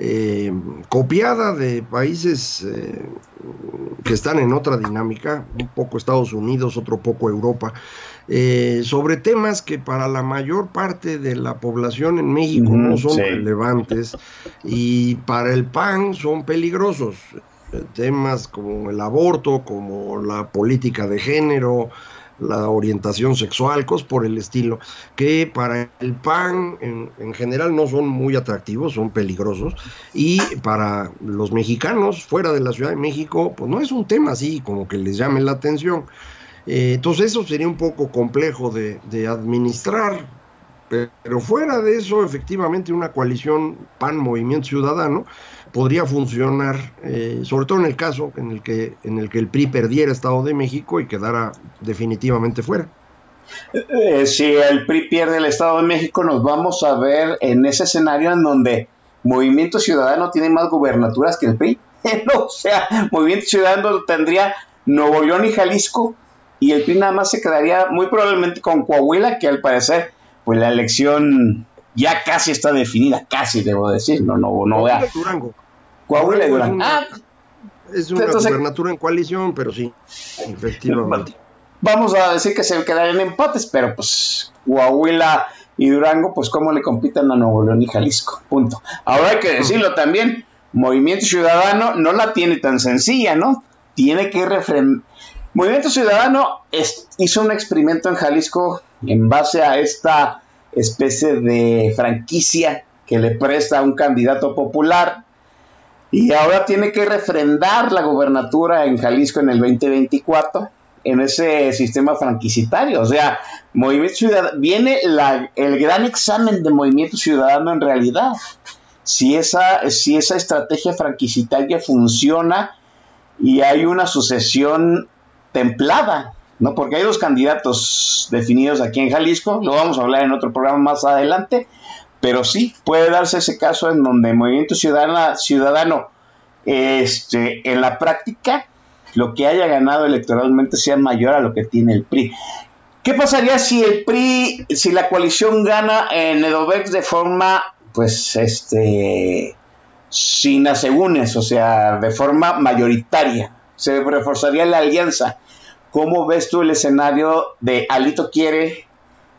eh, copiada de países eh, que están en otra dinámica, un poco Estados Unidos, otro poco Europa, eh, sobre temas que para la mayor parte de la población en México no son relevantes y para el PAN son peligrosos. Temas como el aborto, como la política de género, la orientación sexual, cosas por el estilo, que para el PAN en, general no son muy atractivos, son peligrosos, y para los mexicanos fuera de la Ciudad de México, pues no es un tema así como que les llame la atención. Eh, entonces eso sería un poco complejo de, de administrar, pero fuera de eso, efectivamente, una coalición PAN-Movimiento Ciudadano podría funcionar, eh, sobre todo en el caso en el, que, en el que el PRI perdiera Estado de México y quedara definitivamente fuera. Eh, si el PRI pierde el Estado de México, nos vamos a ver en ese escenario en donde Movimiento Ciudadano tiene más gubernaturas que el PRI. o sea, Movimiento Ciudadano tendría Nuevo León y Jalisco y el PRI nada más se quedaría muy probablemente con Coahuila, que al parecer pues la elección ya casi está definida, casi debo decir, no, no, no Coahuila y Durango. Coahuila y Durango. Ah, es una gubernatura en coalición, pero sí, efectivamente. Vamos a decir que se quedarían empates, pero pues Coahuila y Durango, pues cómo le compitan a Nuevo León y Jalisco, punto. Ahora hay que decirlo también, Movimiento Ciudadano no la tiene tan sencilla, ¿no? Tiene que refrendar. Movimiento Ciudadano hizo un experimento en Jalisco en base a esta especie de franquicia que le presta a un candidato popular y ahora tiene que refrendar la gobernatura en Jalisco en el 2024 en ese sistema franquicitario. O sea, Movimiento viene el gran examen de Movimiento Ciudadano en realidad. Si esa, si esa estrategia franquicitaria funciona y hay una sucesión templada ¿no? Porque hay dos candidatos definidos aquí en Jalisco, lo vamos a hablar en otro programa más adelante, pero sí puede darse ese caso en donde Movimiento Ciudadano, ciudadano este, en la práctica, lo que haya ganado electoralmente sea mayor a lo que tiene el PRI. ¿Qué pasaría si el PRI, si la coalición gana en Edobex de forma, pues, este, sin asegúnes, o sea, de forma mayoritaria? Se reforzaría la alianza ¿Cómo ves tú el escenario de Alito quiere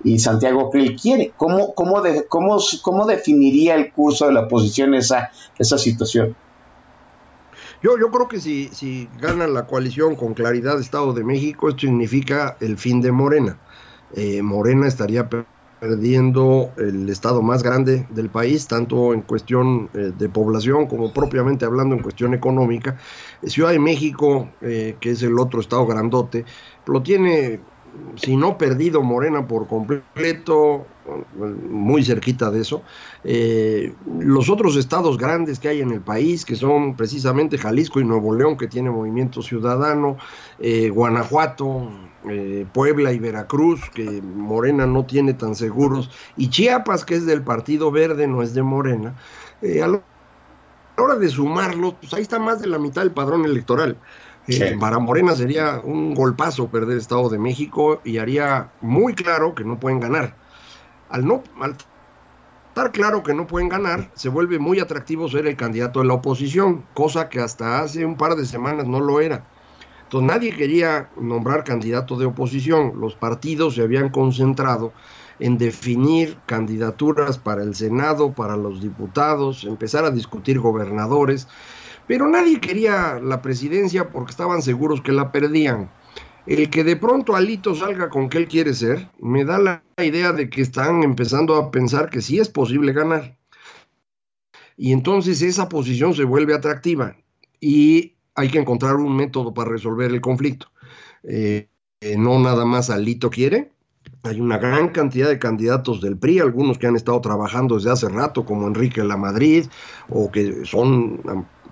y Santiago Krill quiere. ¿Cómo, cómo, de, cómo, cómo definiría el curso de la oposición esa, esa situación? Yo, yo creo que si, si gana la coalición con claridad Estado de México, esto significa el fin de Morena. Eh, Morena estaría perdiendo el estado más grande del país, tanto en cuestión eh, de población como propiamente hablando en cuestión económica. Ciudad de México, eh, que es el otro estado grandote, lo tiene si no perdido Morena por completo, muy cerquita de eso, eh, los otros estados grandes que hay en el país, que son precisamente Jalisco y Nuevo León, que tiene movimiento ciudadano, eh, Guanajuato, eh, Puebla y Veracruz, que Morena no tiene tan seguros, y Chiapas, que es del Partido Verde, no es de Morena, a la hora de sumarlos, pues ahí está más de la mitad del padrón electoral. Para Morena sería un golpazo perder el Estado de México y haría muy claro que no pueden ganar. Al no al estar claro que no pueden ganar, se vuelve muy atractivo ser el candidato de la oposición, cosa que hasta hace un par de semanas no lo era. Entonces nadie quería nombrar candidato de oposición. Los partidos se habían concentrado en definir candidaturas para el Senado, para los diputados, empezar a discutir gobernadores pero nadie quería la presidencia porque estaban seguros que la perdían. El que de pronto Alito salga con que él quiere ser, me da la idea de que están empezando a pensar que sí es posible ganar. Y entonces esa posición se vuelve atractiva y hay que encontrar un método para resolver el conflicto. Eh, eh, no nada más Alito quiere, hay una gran cantidad de candidatos del PRI, algunos que han estado trabajando desde hace rato, como Enrique Lamadrid, o que son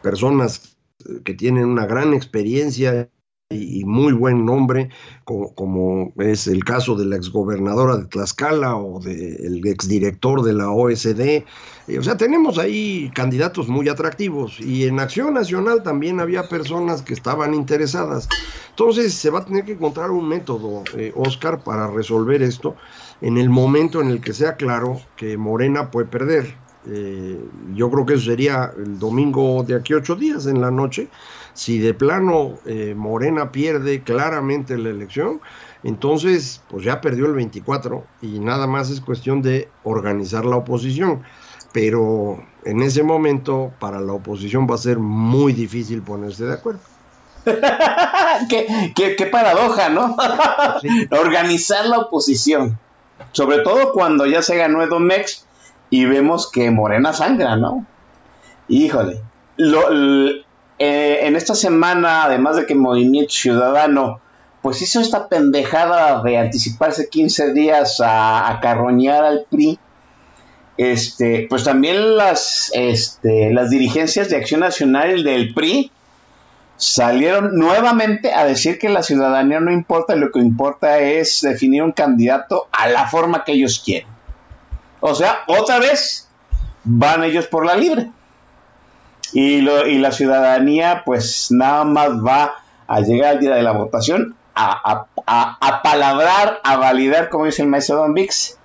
personas que tienen una gran experiencia y muy buen nombre, como, es el caso de la exgobernadora de Tlaxcala o del exdirector de la OSD. Eh, o sea, tenemos ahí candidatos muy atractivos y en Acción Nacional también había personas que estaban interesadas. Entonces se va a tener que encontrar un método, eh, Oscar, para resolver esto en el momento en el que sea claro que Morena puede perder. Eh, yo creo que eso sería el domingo de aquí ocho días en la noche. Si de plano eh, Morena pierde claramente la elección, entonces pues ya perdió el 24 y nada más es cuestión de organizar la oposición. Pero en ese momento para la oposición va a ser muy difícil ponerse de acuerdo. qué, paradoja, ¿no? Organizar la oposición. Sobre todo cuando ya se ganó Edomex y vemos que Morena sangra, ¿no? Híjole. Eh, en esta semana, además de que Movimiento Ciudadano, pues hizo esta pendejada de anticiparse 15 días a, carroñar al PRI, este, pues también las, este, las dirigencias de Acción Nacional del PRI salieron nuevamente a decir que la ciudadanía no importa, lo que importa es definir un candidato a la forma que ellos quieren. O sea, otra vez van ellos por la libre. Y, la ciudadanía pues nada más va a llegar al día de la votación a, palabrar, a validar, como dice el maestro Don Vix,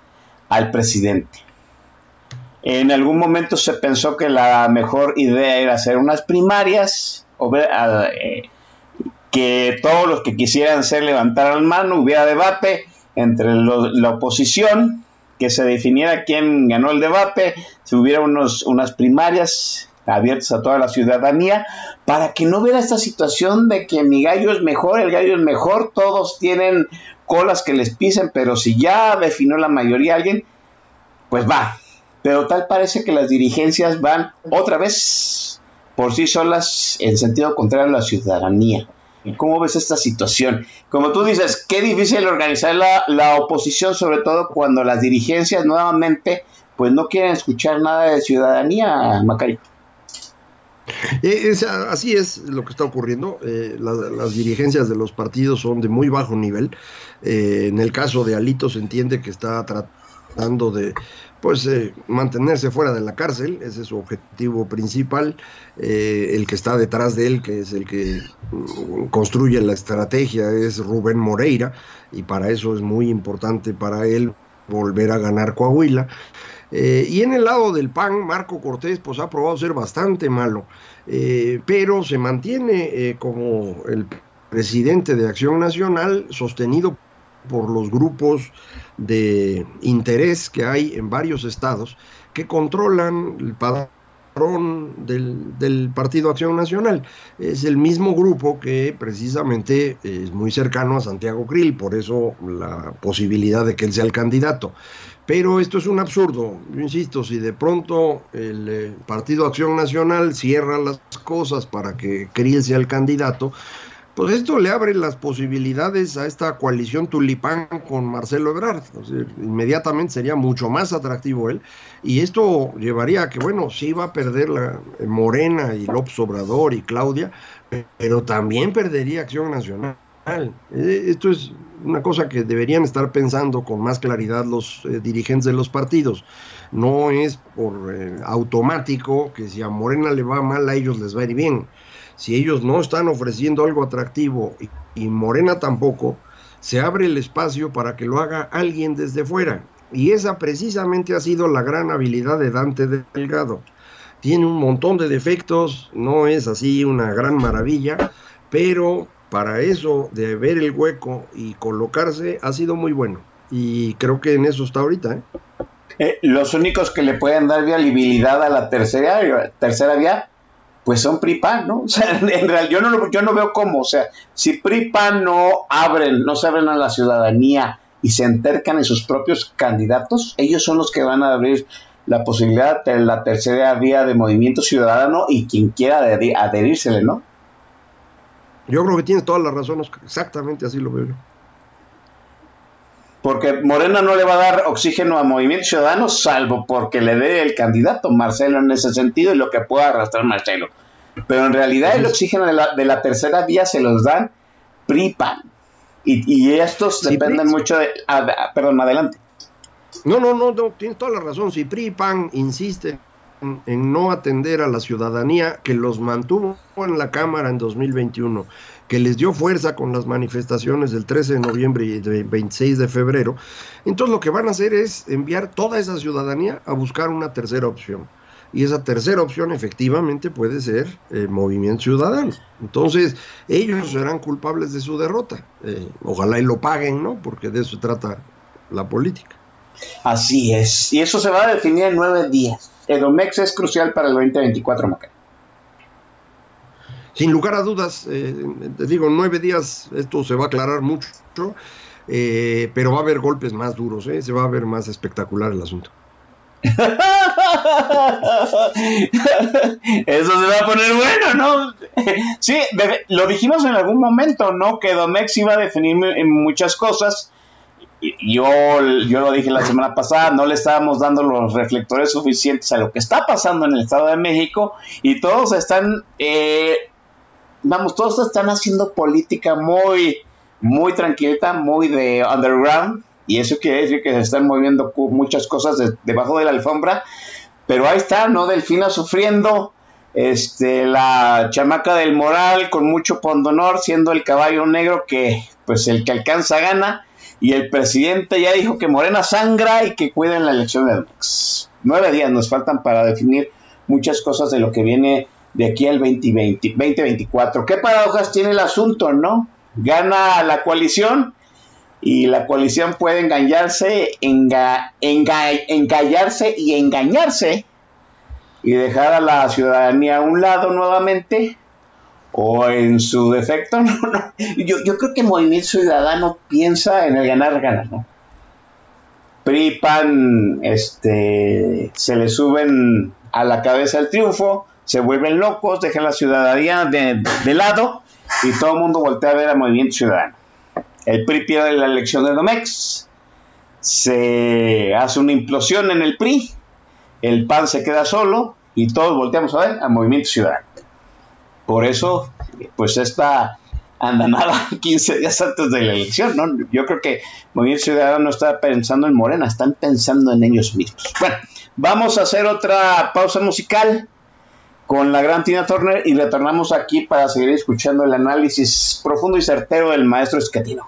al presidente. En algún momento se pensó que la mejor idea era hacer unas primarias, o ver, eh, que todos los que quisieran ser levantar la mano, hubiera debate entre la oposición que se definiera quién ganó el debate, si hubiera unos, unas primarias abiertas a toda la ciudadanía, para que no hubiera esta situación de que mi gallo es mejor, el gallo es mejor, todos tienen colas que les pisen, pero si ya definió la mayoría alguien, pues va. Pero tal parece que las dirigencias van otra vez por sí solas en sentido contrario a la ciudadanía. ¿Cómo ves esta situación? Como tú dices, qué difícil organizar la, oposición, sobre todo cuando las dirigencias nuevamente pues no quieren escuchar nada de ciudadanía, Macario. Eh, así es lo que está ocurriendo. Eh, las dirigencias de los partidos son de muy bajo nivel. Eh, en el caso de Alito se entiende que está tratando de pues eh, mantenerse fuera de la cárcel, ese es su objetivo principal. Eh, el que está detrás de él, que es el que mm, construye la estrategia, es Rubén Moreira, y para eso es muy importante para él volver a ganar Coahuila. Eh, y en el lado del PAN, Marco Cortés pues ha probado ser bastante malo, pero se mantiene como el presidente de Acción Nacional sostenido por los grupos de interés que hay en varios estados que controlan el padrón del, del, Partido Acción Nacional. Es el mismo grupo que precisamente es muy cercano a Santiago Krill, por eso la posibilidad de que él sea el candidato. Pero esto es un absurdo, yo insisto, si de pronto el eh, Partido Acción Nacional cierra las cosas para que Krill sea el candidato, pues esto le abre las posibilidades a esta coalición tulipán con Marcelo Ebrard. inmediatamente sería mucho más atractivo él. Y esto llevaría a que, bueno, sí va a perder la eh, Morena y López Obrador y Claudia, pero también perdería Acción Nacional. Eh, esto es una cosa que deberían estar pensando con más claridad los eh, dirigentes de los partidos. No es por automático que si a Morena le va mal, a ellos les va a ir bien si ellos no están ofreciendo algo atractivo y, Morena tampoco, se abre el espacio para que lo haga alguien desde fuera. Y esa precisamente ha sido la gran habilidad de Dante Delgado. Tiene un montón de defectos, no es así una gran maravilla, pero para eso de ver el hueco y colocarse ha sido muy bueno. Y creo que en eso está ahorita. ¿eh? Eh, los únicos que le pueden dar viabilidad a la tercera, tercera vía pues son PRIPAN, ¿no? O sea, en realidad yo no, yo no veo cómo, o sea, si PRIPAN no abren, no se abren a la ciudadanía y se entercan en sus propios candidatos, ellos son los que van a abrir la posibilidad de la tercera vía de movimiento ciudadano y quien quiera adherírsele, ¿no? Yo creo que tiene todas las razones, exactamente así lo veo. Porque Morena no le va a dar oxígeno a Movimiento Ciudadano, salvo porque le dé el candidato Marcelo en ese sentido y lo que pueda arrastrar Marcelo. Pero en realidad el oxígeno de la, tercera vía se los dan PRIPAN. Y, estos dependen mucho de... perdón, adelante. No, no, no, no, tienes toda la razón. Si PRIPAN insiste en no atender a la ciudadanía que los mantuvo en la Cámara en 2021 que les dio fuerza con las manifestaciones del 13 de noviembre y del 26 de febrero, entonces lo que van a hacer es enviar toda esa ciudadanía a buscar una tercera opción. Y esa tercera opción efectivamente puede ser el movimiento ciudadano. Entonces, ellos serán culpables de su derrota. Eh, ojalá y lo paguen, ¿no? Porque de eso trata la política. Así es. Y eso se va a definir en nueve días. El OMEX es crucial para el 2024, Maca sin lugar a dudas, eh, te digo, en nueve días esto se va a aclarar mucho, eh, pero va a haber golpes más duros, eh, se va a ver más espectacular el asunto. Eso se va a poner bueno, ¿no? Sí, lo dijimos en algún momento, ¿no? Que Domex iba a definir en muchas cosas. Yo, yo lo dije la semana pasada, no le estábamos dando los reflectores suficientes a lo que está pasando en el Estado de México y todos están eh, vamos, todos están haciendo política muy, muy tranquilita, muy de underground, y eso quiere decir que se están moviendo muchas cosas debajo de la alfombra, pero ahí está, ¿no? Delfina sufriendo, este, la chamaca del moral con mucho pondonor, siendo el caballo negro que, pues, el que alcanza gana, y el presidente ya dijo que Morena sangra y que cuiden la elección de. Nueve días nos faltan para definir muchas cosas de lo que viene de aquí al 2020, 2024. ¿Qué paradojas tiene el asunto, no? Gana la coalición y la coalición puede engañarse, enga, engallarse y engañarse y dejar a la ciudadanía a un lado nuevamente o en su defecto, no, no. Yo, yo creo que el Movimiento Ciudadano piensa en el ganar, ganar, ¿no? PRI, PAN, este, se le suben a la cabeza el triunfo, se vuelven locos, dejan la ciudadanía de, lado y todo el mundo voltea a ver al movimiento ciudadano. El PRI pierde la elección de Domex, se hace una implosión en el PRI, el PAN se queda solo y todos volteamos a ver al movimiento ciudadano. Por eso, pues esta andanada 15 días antes de la elección, ¿no? Yo creo que Movimiento Ciudadano no está pensando en Morena, están pensando en ellos mismos. Bueno, vamos a hacer otra pausa musical con la gran Tina Turner y retornamos aquí para seguir escuchando el análisis profundo y certero del maestro Escatino.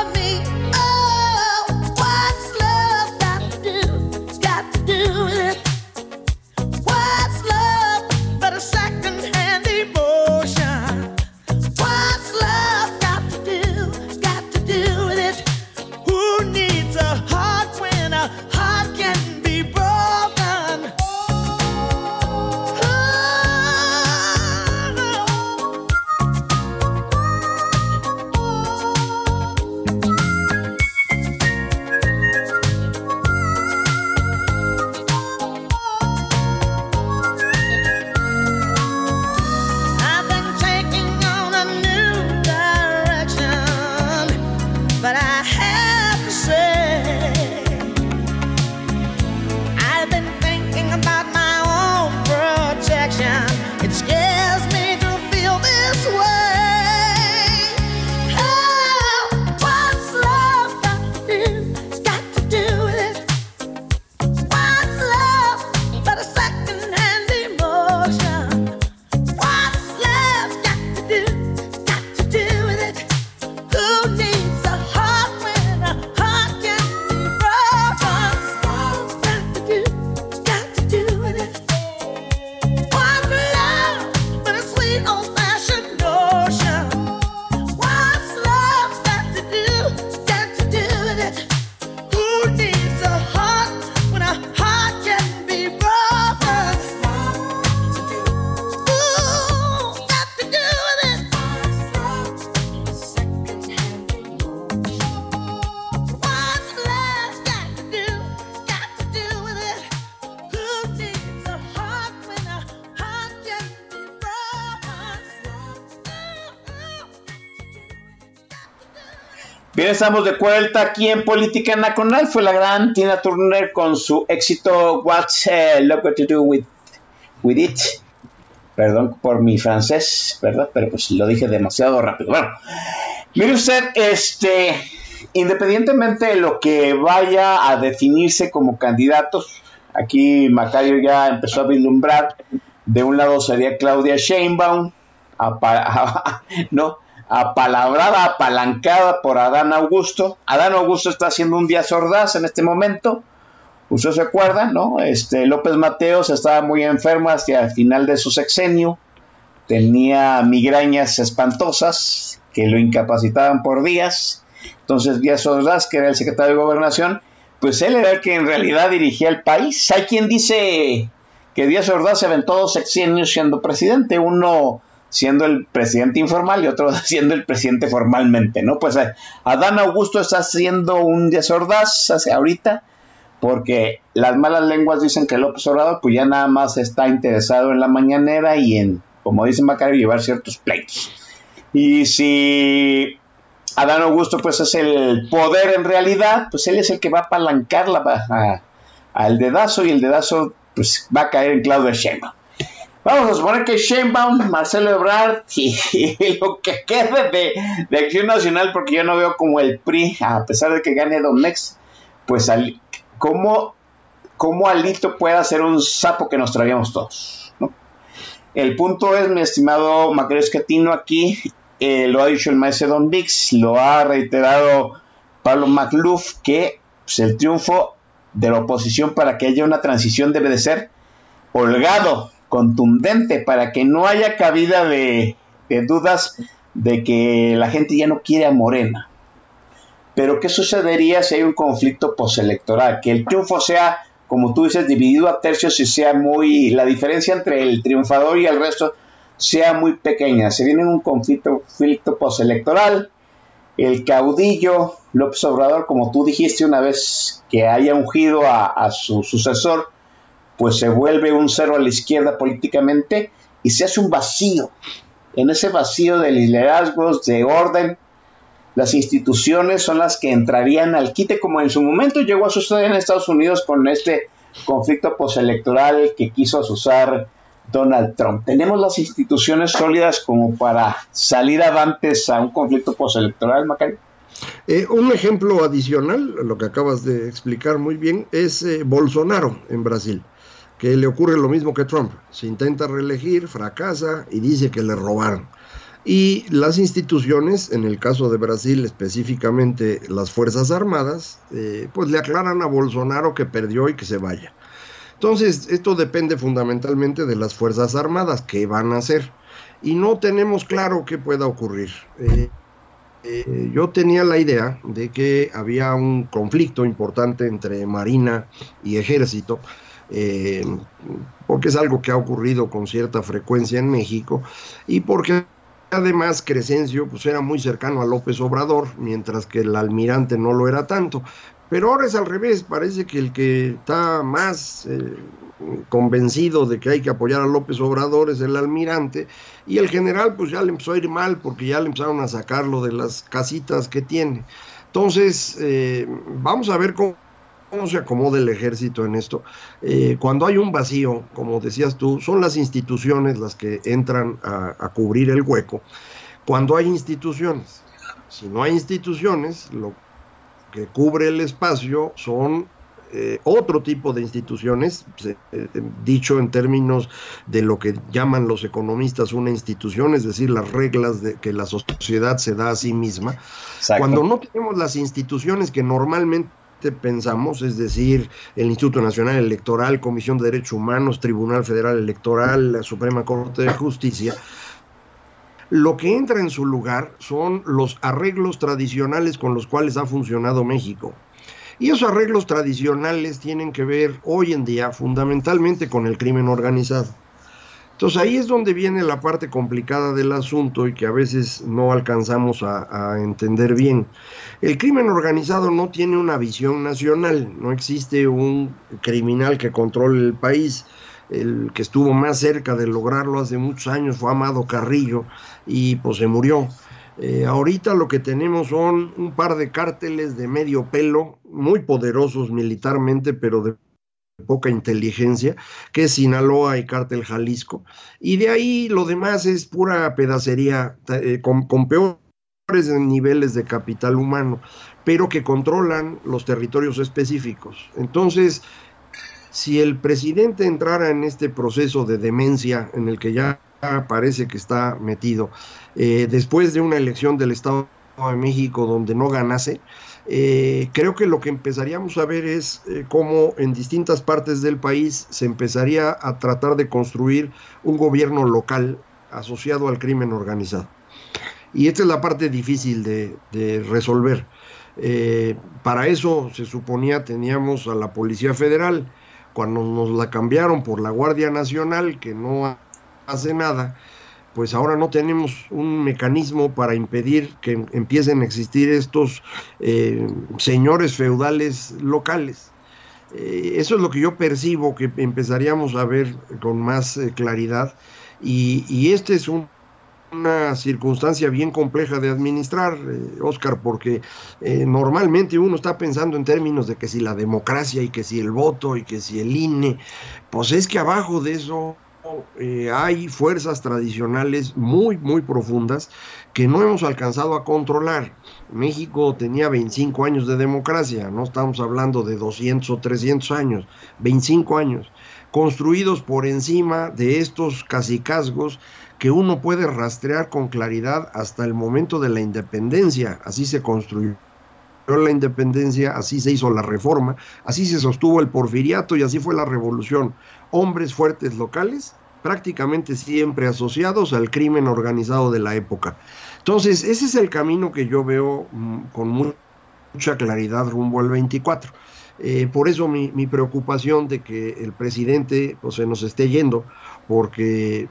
estamos de vuelta aquí en Política Nacional. Fue la gran Tina Turner con su éxito What's eh, Love Got to Do with, with It. Perdón por mi francés, ¿verdad? Pero pues lo dije demasiado rápido. Bueno, mire usted, este, independientemente de lo que vaya a definirse como candidatos, aquí Macario ya empezó a vislumbrar. De un lado sería Claudia Sheinbaum, no, apalabrada, apalancada por Adán Augusto. Adán Augusto está haciendo un día sordaz en este momento. Usted se acuerda, ¿no? Este López Mateos estaba muy enfermo hacia el final de su sexenio. Tenía migrañas espantosas que lo incapacitaban por días. Entonces Díaz Ordaz, que era el secretario de Gobernación, pues él era el que en realidad dirigía el país. Hay quien dice que Díaz Ordaz se aventó dos sexenios siendo presidente, uno siendo el presidente informal y otro siendo el presidente formalmente, ¿no? Pues eh, Adán Augusto está haciendo un Díaz Ordaz hace ahorita, porque las malas lenguas dicen que López Obrador pues ya nada más está interesado en la mañanera y en, como dice Macario, llevar ciertos pleitos. Y si Adán Augusto pues es el poder en realidad, pues él es el que va a apalancar la, al dedazo y el dedazo pues va a caer en Claudia Sheinbaum. Vamos a suponer que Sheinbaum, Marcelo Ebrard y, y lo que quede de, de Acción Nacional, porque yo no veo como el PRI, a pesar de que gane Domex, pues al, ¿cómo, cómo Alito puede ser un sapo que nos traíamos todos? El punto es, mi estimado Macro Escatino, aquí eh, lo ha dicho el maestro Don Vix, lo ha reiterado Pablo McLuff, que pues, el triunfo de la oposición para que haya una transición debe de ser holgado, contundente, para que no haya cabida de, dudas de que la gente ya no quiere a Morena. Pero ¿qué sucedería si hay un conflicto postelectoral? Que el triunfo sea, como tú dices, dividido a tercios y sea muy... La diferencia entre el triunfador y el resto sea muy pequeña. Se viene un conflicto, conflicto postelectoral. El caudillo López Obrador, como tú dijiste una vez que haya ungido a, a su sucesor, pues se vuelve un cero a la izquierda políticamente y se hace un vacío. En ese vacío de liderazgos, de orden, las instituciones son las que entrarían al quite, como en su momento llegó a suceder en Estados Unidos con este conflicto postelectoral que quiso asusar Donald Trump. ¿Tenemos las instituciones sólidas como para salir avantes a un conflicto postelectoral, Macario? Eh, un ejemplo adicional, lo que acabas de explicar muy bien, es eh, Bolsonaro en Brasil, que le ocurre lo mismo que Trump. Se intenta reelegir, fracasa y dice que le robaron. Y las instituciones, en el caso de Brasil específicamente las Fuerzas Armadas, eh, pues le aclaran a Bolsonaro que perdió y que se vaya. Entonces, esto depende fundamentalmente de las Fuerzas Armadas, qué van a hacer. Y no tenemos claro qué pueda ocurrir. Eh, eh, yo tenía la idea de que había un conflicto importante entre Marina y Ejército, eh, porque es algo que ha ocurrido con cierta frecuencia en México, y porque además Crescencio pues, era muy cercano a López Obrador, mientras que el almirante no lo era tanto. Pero ahora es al revés, parece que el que está más eh, convencido de que hay que apoyar a López Obrador es el almirante y el general pues ya le empezó a ir mal porque ya le empezaron a sacarlo de las casitas que tiene. Entonces, eh, vamos a ver cómo, se acomoda el ejército en esto. Eh, cuando hay un vacío, como decías tú, son las instituciones las que entran a, a cubrir el hueco. Cuando hay instituciones, si no hay instituciones, lo que cubre el espacio son eh, otro tipo de instituciones, eh, eh, dicho en términos de lo que llaman los economistas una institución, es decir, las reglas de que la sociedad se da a sí misma. Cuando no tenemos las instituciones que normalmente pensamos, es decir, el Instituto Nacional Electoral, Comisión de Derechos Humanos, Tribunal Federal Electoral, la Suprema Corte de Justicia, lo que entra en su lugar son los arreglos tradicionales con los cuales ha funcionado México. Y esos arreglos tradicionales tienen que ver hoy en día fundamentalmente con el crimen organizado. Entonces ahí es donde viene la parte complicada del asunto y que a veces no alcanzamos a, entender bien. El crimen organizado no tiene una visión nacional, no existe un criminal que controle el país el que estuvo más cerca de lograrlo hace muchos años fue Amado Carrillo y pues se murió. Eh, ahorita lo que tenemos son un par de cárteles de medio pelo, muy poderosos militarmente, pero de poca inteligencia, que es Sinaloa y Cártel Jalisco. Y de ahí lo demás es pura pedacería, eh, con, peores niveles de capital humano, pero que controlan los territorios específicos. Entonces, si el presidente entrara en este proceso de demencia en el que ya parece que está metido, eh, después de una elección del Estado de México donde no ganase, eh, creo que lo que empezaríamos a ver es eh, cómo en distintas partes del país se empezaría a tratar de construir un gobierno local asociado al crimen organizado. Y esta es la parte difícil de, de resolver. para eso se suponía teníamos a la Policía Federal, cuando nos la cambiaron por la Guardia Nacional, que no hace nada, pues ahora no tenemos un mecanismo para impedir que empiecen a existir estos eh, señores feudales locales. Eh, eso es lo que yo percibo que empezaríamos a ver con más eh, claridad y, y este es un una circunstancia bien compleja de administrar, Oscar, porque normalmente uno está pensando en términos de que si la democracia y que si el voto y que si el INE, pues es que abajo de eso eh, hay fuerzas tradicionales muy, muy profundas que no hemos alcanzado a controlar. México tenía 25 años de democracia, no estamos hablando de 200 o 300 años, 25 años, construidos por encima de estos cacicazgos que uno puede rastrear con claridad hasta el momento de la independencia. Así se construyó la independencia, así se hizo la reforma, así se sostuvo el porfiriato y así fue la revolución. Hombres fuertes locales, prácticamente siempre asociados al crimen organizado de la época. Entonces, ese es el camino que yo veo mm, con mucha claridad rumbo al 24. Eh, por eso mi, preocupación de que el presidente pues, se nos esté yendo, porque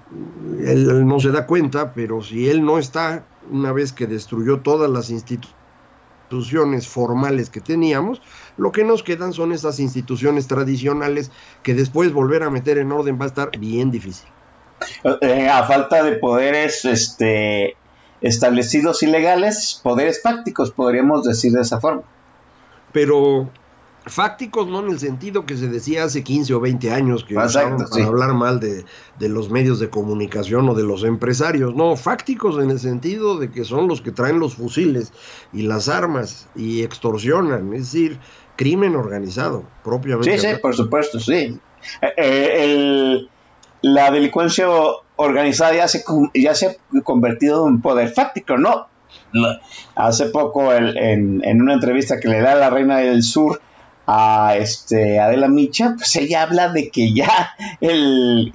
él no se da cuenta, pero si él no está, una vez que destruyó todas las instituciones, instituciones formales que teníamos, lo que nos quedan son esas instituciones tradicionales que después volver a meter en orden va a estar bien difícil. Eh, a falta de poderes este, establecidos y legales, poderes fácticos, podríamos decir de esa forma. Pero fácticos no en el sentido que se decía hace 15 o 20 años que Exacto, para hablar mal de, los medios de comunicación o de los empresarios, no, fácticos en el sentido de que son los que traen los fusiles y las armas y extorsionan, es decir, crimen organizado, propiamente. Sí, sí, por supuesto, sí. Eh, eh, la delincuencia organizada ya se, ya se ha convertido en poder fáctico, ¿no? Hace poco en, en una entrevista que le da la Reina del Sur, a este Adela Micha, pues ella habla de que ya el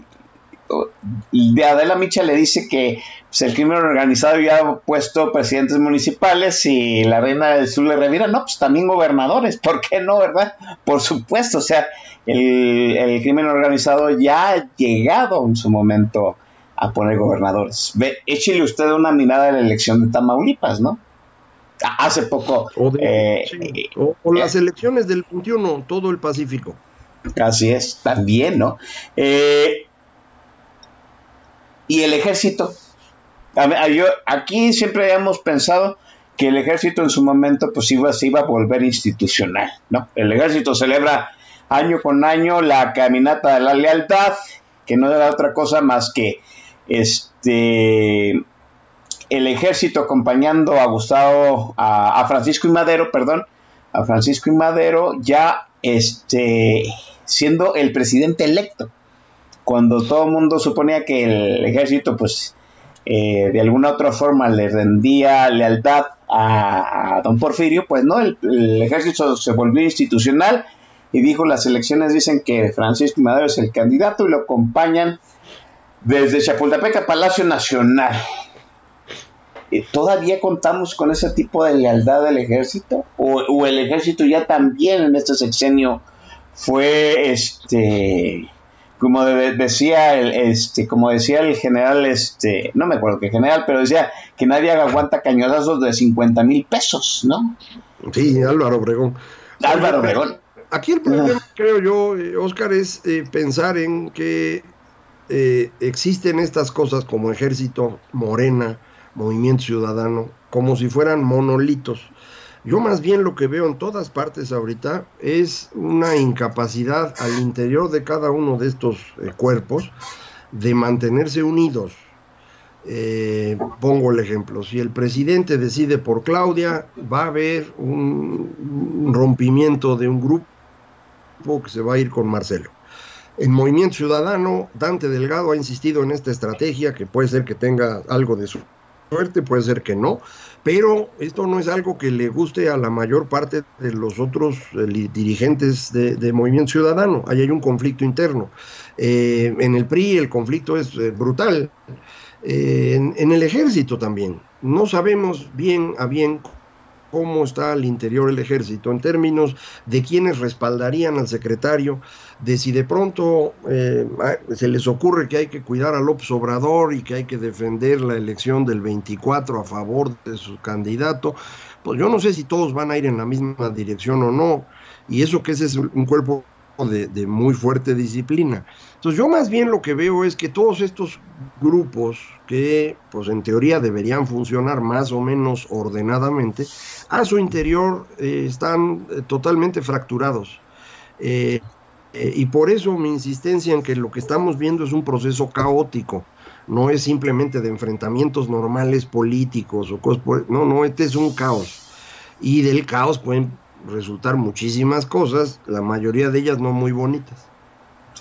de Adela Micha le dice que pues, el crimen organizado ya ha puesto presidentes municipales y la reina del sur le revira, no, pues también gobernadores, ¿por qué no, verdad? Por supuesto, o sea, el, el crimen organizado ya ha llegado en su momento a poner gobernadores. Ve, échele usted una mirada a la elección de Tamaulipas, ¿no? Hace poco. O, eh, las elecciones del 21, todo el Pacífico. Así es, también, ¿no? Eh, y el ejército. Yo, aquí siempre habíamos pensado que el ejército en su momento pues iba, se iba a volver institucional, ¿no? El ejército celebra año con año la caminata de la lealtad, que no era otra cosa más que este el ejército acompañando a Gustavo, a, Francisco y Madero, perdón, a Francisco y Madero ya este, siendo el presidente electo, cuando todo el mundo suponía que el ejército pues eh, de alguna otra forma le rendía lealtad a, don Porfirio, pues no, el, el, ejército se volvió institucional y dijo las elecciones dicen que Francisco y Madero es el candidato y lo acompañan desde Chapultepec a Palacio Nacional. Eh, ¿todavía contamos con ese tipo de lealtad del ejército? ¿O, el ejército ya también en este sexenio fue, este, como decía el, este, como decía el general, este, no me acuerdo qué general, pero decía que nadie aguanta cañonazos de 50 mil pesos, ¿no? Sí, Álvaro Obregón. Álvaro Obregón. Aquí el problema, creo yo, Oscar, es eh, pensar en que eh, existen estas cosas como ejército, morena, movimiento ciudadano, como si fueran monolitos. Yo más bien lo que veo en todas partes ahorita es una incapacidad al interior de cada uno de estos eh, cuerpos de mantenerse unidos. Eh, pongo el ejemplo, si el presidente decide por Claudia, va a haber un, rompimiento de un grupo que se va a ir con Marcelo. En Movimiento Ciudadano, Dante Delgado ha insistido en esta estrategia que puede ser que tenga algo de su suerte, puede ser que no, pero esto no es algo que le guste a la mayor parte de los otros eh, dirigentes de, Movimiento Ciudadano. Ahí hay un conflicto interno. Eh, en el PRI el conflicto es eh, brutal. En, en, el ejército también. No sabemos bien a bien cómo está al interior el ejército en términos de quienes respaldarían al secretario, de si de pronto eh, se les ocurre que hay que cuidar a López Obrador y que hay que defender la elección del 24 a favor de su candidato, pues yo no sé si todos van a ir en la misma dirección o no, y eso que ese es un cuerpo de, muy fuerte disciplina. Entonces yo más bien lo que veo es que todos estos grupos que pues en teoría deberían funcionar más o menos ordenadamente, a su interior eh, están eh, totalmente fracturados. Eh, y por eso mi insistencia en que lo que estamos viendo es un proceso caótico, no es simplemente de enfrentamientos normales políticos o cosas no, no, este es un caos. Y del caos pueden resultar muchísimas cosas, la mayoría de ellas no muy bonitas.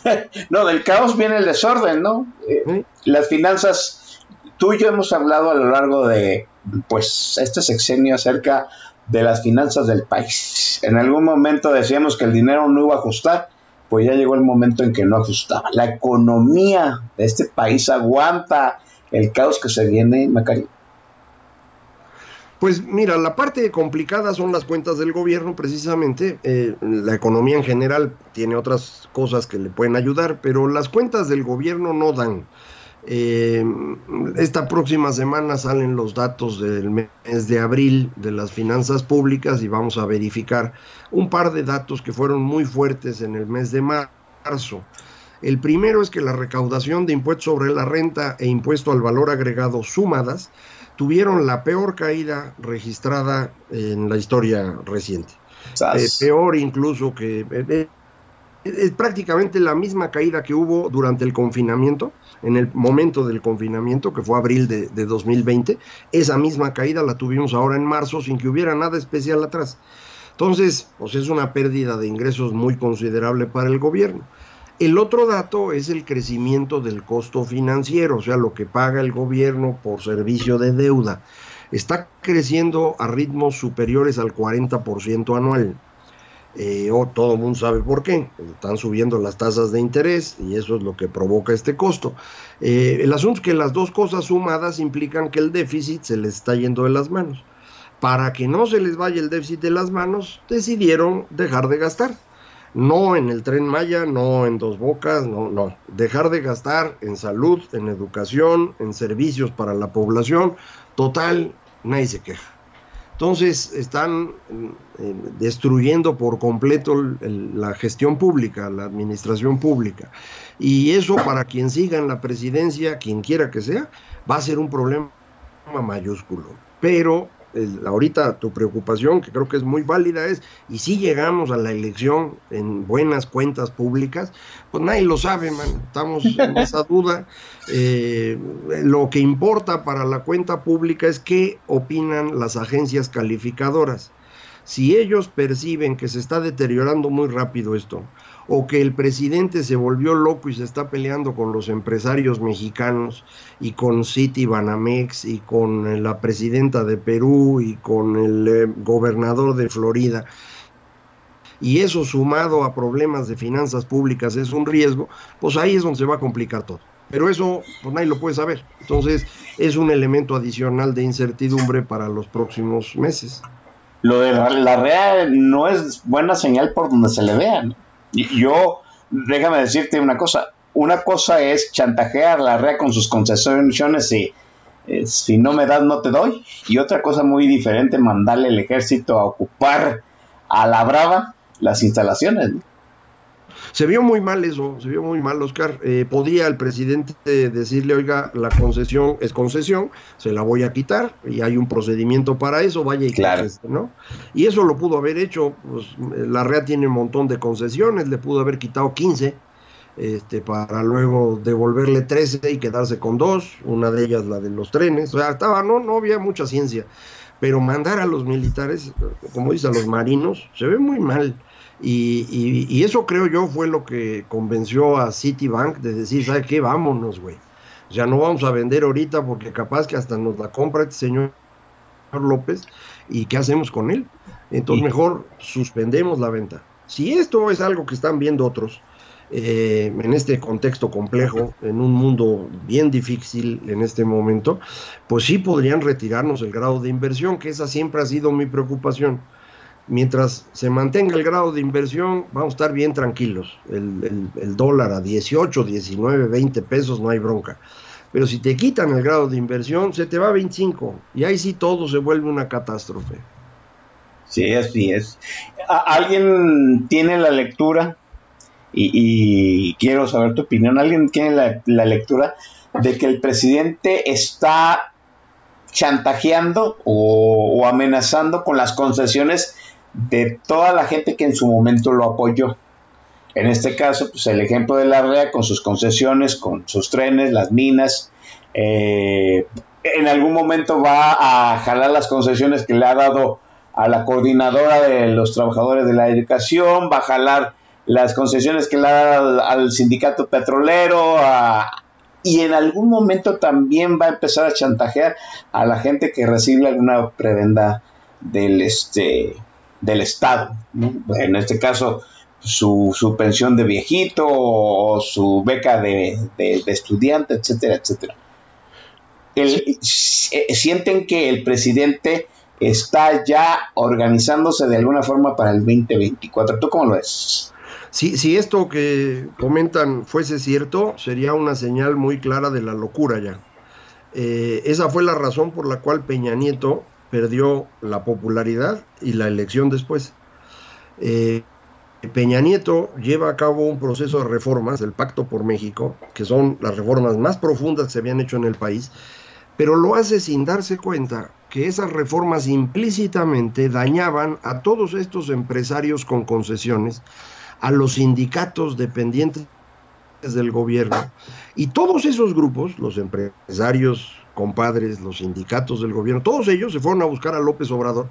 no, del caos viene el desorden, ¿no? Eh, las finanzas, tú y yo hemos hablado a lo largo de, pues, este sexenio acerca de las finanzas del país. En algún momento decíamos que el dinero no iba a ajustar, pues ya llegó el momento en que no ajustaba. La economía de este país aguanta el caos que se viene, Macari. Pues mira, la parte complicada son las cuentas del gobierno, precisamente. Eh, la economía en general tiene otras cosas que le pueden ayudar, pero las cuentas del gobierno no dan. Eh, esta próxima semana salen los datos del mes de abril de las finanzas públicas y vamos a verificar un par de datos que fueron muy fuertes en el mes de marzo. El primero es que la recaudación de impuestos sobre la renta e impuesto al valor agregado sumadas tuvieron la peor caída registrada en la historia reciente. Eh, peor incluso que... Eh, es prácticamente la misma caída que hubo durante el confinamiento en el momento del confinamiento, que fue abril de, 2020, esa misma caída la tuvimos ahora en marzo sin que hubiera nada especial atrás. Entonces, pues es una pérdida de ingresos muy considerable para el gobierno. El otro dato es el crecimiento del costo financiero, o sea, lo que paga el gobierno por servicio de deuda. Está creciendo a ritmos superiores al 40% anual. Eh, todo el mundo sabe por qué. Están subiendo las tasas de interés y eso es lo que provoca este costo. Eh, el asunto es que las dos cosas sumadas implican que el déficit se les está yendo de las manos. Para que no se les vaya el déficit de las manos, decidieron dejar de gastar. No en el tren Maya, no en dos bocas, no, no. Dejar de gastar en salud, en educación, en servicios para la población. Total, nadie se queja. Entonces están eh, destruyendo por completo la gestión pública, la administración pública. Y eso para quien siga en la presidencia, quien quiera que sea, va a ser un problema mayúsculo. Pero ahorita tu preocupación, que creo que es muy válida, es, y si llegamos a la elección en buenas cuentas públicas, pues nadie lo sabe, man, estamos en esa duda. Eh, lo que importa para la cuenta pública es qué opinan las agencias calificadoras. Si ellos perciben que se está deteriorando muy rápido esto, o que el presidente se volvió loco y se está peleando con los empresarios mexicanos y con City Banamex y con la presidenta de Perú y con el eh, gobernador de Florida. Y eso sumado a problemas de finanzas públicas es un riesgo, pues ahí es donde se va a complicar todo. Pero eso, pues nadie lo puede saber. Entonces, es un elemento adicional de incertidumbre para los próximos meses. Lo de la, REA no es buena señal por donde se le vea, ¿no? Yo, déjame decirte una cosa. Una cosa es chantajear la REA con sus concesiones y eh, si no me das no te doy. Y otra cosa muy diferente, mandarle el ejército a ocupar a la brava las instalaciones. Se vio muy mal eso, se vio muy mal, Oscar. Eh, podía el presidente decirle, oiga, la concesión es concesión, se la voy a quitar y hay un procedimiento para eso, vaya y claro. ¿no? Y eso lo pudo haber hecho, pues la REA tiene un montón de concesiones, le pudo haber quitado 15 este, para luego devolverle 13 y quedarse con dos, una de ellas la de los trenes, o sea, estaba, no, no había mucha ciencia, pero mandar a los militares, como dice, a los marinos, se ve muy mal. Y, eso creo yo fue lo que convenció a Citibank de decir, ¿sabe qué? Vámonos, güey. Sea, no vamos a vender ahorita porque capaz que hasta nos la compra este señor López y ¿qué hacemos con él? Entonces mejor suspendemos la venta. Si esto es algo que están viendo otros, eh, en este contexto complejo, en un mundo bien difícil en este momento, pues sí podrían retirarnos el grado de inversión, que esa siempre ha sido mi preocupación mientras se mantenga el grado de inversión, vamos a estar bien tranquilos. El, dólar a 18, 19, 20 pesos no hay bronca. Pero si te quitan el grado de inversión, se te va a 25. Y ahí sí todo se vuelve una catástrofe. Sí, así es. ¿Alguien tiene la lectura? Y, quiero saber tu opinión. ¿Alguien tiene la lectura de que el presidente está chantajeando o, amenazando con las concesiones de toda la gente que en su momento lo apoyó. En este caso, pues el ejemplo de la REA con sus concesiones, con sus trenes, las minas, eh, en algún momento va a jalar las concesiones que le ha dado a la coordinadora de los trabajadores de la educación, va a jalar las concesiones que le ha dado al, sindicato petrolero y en algún momento también va a empezar a chantajear a la gente que recibe alguna prebenda del este del Estado. En este caso, su, su, pensión de viejito o su beca de, de, estudiante, etcétera, etcétera. Eh, sienten que el presidente está ya organizándose de alguna forma para el 2024. ¿Tú cómo lo ves? Si, si esto que comentan fuese cierto, sería una señal muy clara de la locura ya. Eh, esa fue la razón por la cual Peña Nieto perdió la popularidad y la elección después. Eh, Peña Nieto lleva a cabo un proceso de reformas, el Pacto por México, que son las reformas más profundas que se habían hecho en el país, pero lo hace sin darse cuenta que esas reformas implícitamente dañaban a todos estos empresarios con concesiones, a los sindicatos dependientes del gobierno, y todos esos grupos, los empresarios, compadres, los sindicatos del gobierno, todos ellos se fueron a buscar a López Obrador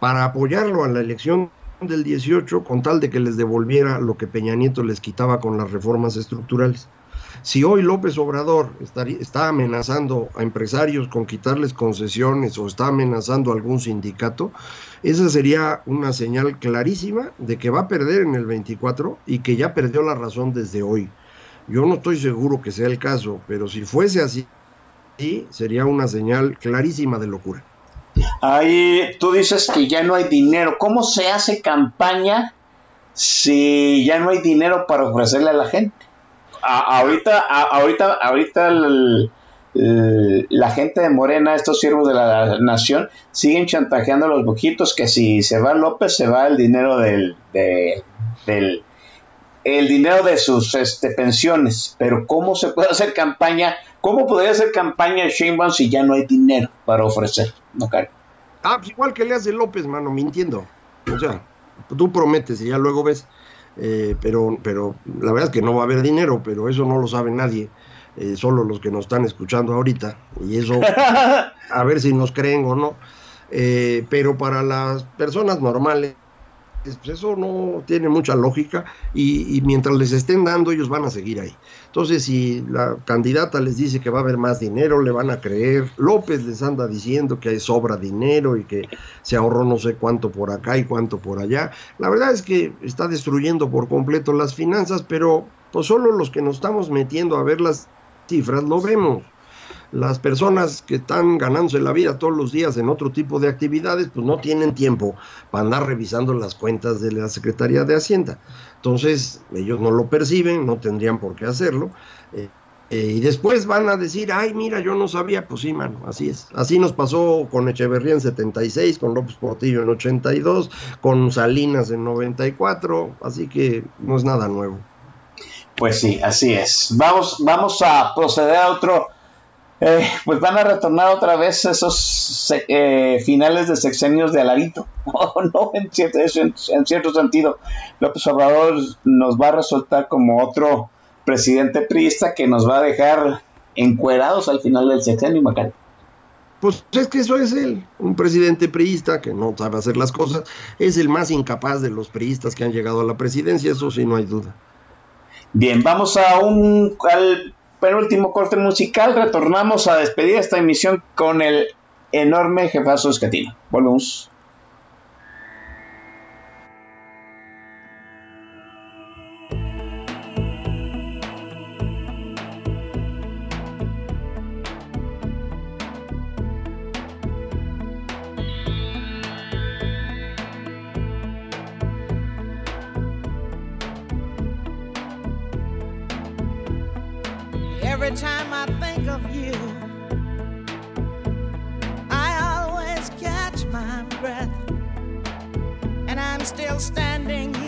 para apoyarlo a la elección del 18 con tal de que les devolviera lo que Peña Nieto les quitaba con las reformas estructurales. Si hoy López Obrador está amenazando a empresarios con quitarles concesiones o está amenazando a algún sindicato, esa sería una señal clarísima de que va a perder en el 24 y que ya perdió la razón desde hoy. Yo no estoy seguro que sea el caso, pero si fuese así, sería una señal clarísima de locura. Ahí tú dices que ya no hay dinero. ¿Cómo se hace campaña si ya no hay dinero para ofrecerle a la gente? ahorita, ahorita, ahorita la gente de Morena, estos siervos de la nación, siguen chantajeando a los boquitos que si se va López se va el dinero del, del el dinero de sus este, pensiones. Pero ¿cómo se puede hacer campaña? ¿Cómo podría hacer campaña Sheinbaum si ya no hay dinero para ofrecer? No, Ah, pues igual que le hace López, mano, mintiendo. O sea, tú prometes y ya luego ves. Eh, pero, pero la verdad es que no va a haber dinero, pero eso no lo sabe nadie. Eh, solo los que nos están escuchando ahorita. Y eso, a ver si nos creen o no. Eh, pero para las personas normales, pues eso no tiene mucha lógica y, mientras les estén dando ellos van a seguir ahí. Entonces si la candidata les dice que va a haber más dinero, le van a creer. López les anda diciendo que hay sobra dinero y que se ahorró no sé cuánto por acá y cuánto por allá. La verdad es que está destruyendo por completo las finanzas, pero pues solo los que nos estamos metiendo a ver las cifras lo vemos las personas que están ganándose la vida todos los días en otro tipo de actividades, pues no tienen tiempo para andar revisando las cuentas de la Secretaría de Hacienda. Entonces, ellos no lo perciben, no tendrían por qué hacerlo. Eh, eh, y después van a decir, ay, mira, yo no sabía, pues sí, mano, así es. Así nos pasó con Echeverría en 76, con López Portillo en 82, con Salinas en 94, así que no es nada nuevo. Pues sí, así es. Vamos, vamos a proceder a otro eh, pues van a retornar otra vez esos eh, finales de sexenios de Alarito. No, en, cierto, en, cierto sentido. López Obrador nos va a resultar como otro presidente priista que nos va a dejar encuerados al final del sexenio, Macal. Pues es que eso es él, un presidente priista que no sabe hacer las cosas, es el más incapaz de los priistas que han llegado a la presidencia, eso sí, no hay duda. Bien, vamos a un al penúltimo corte musical, retornamos a despedir esta emisión con el enorme jefazo escatino. Volvemos. still standing.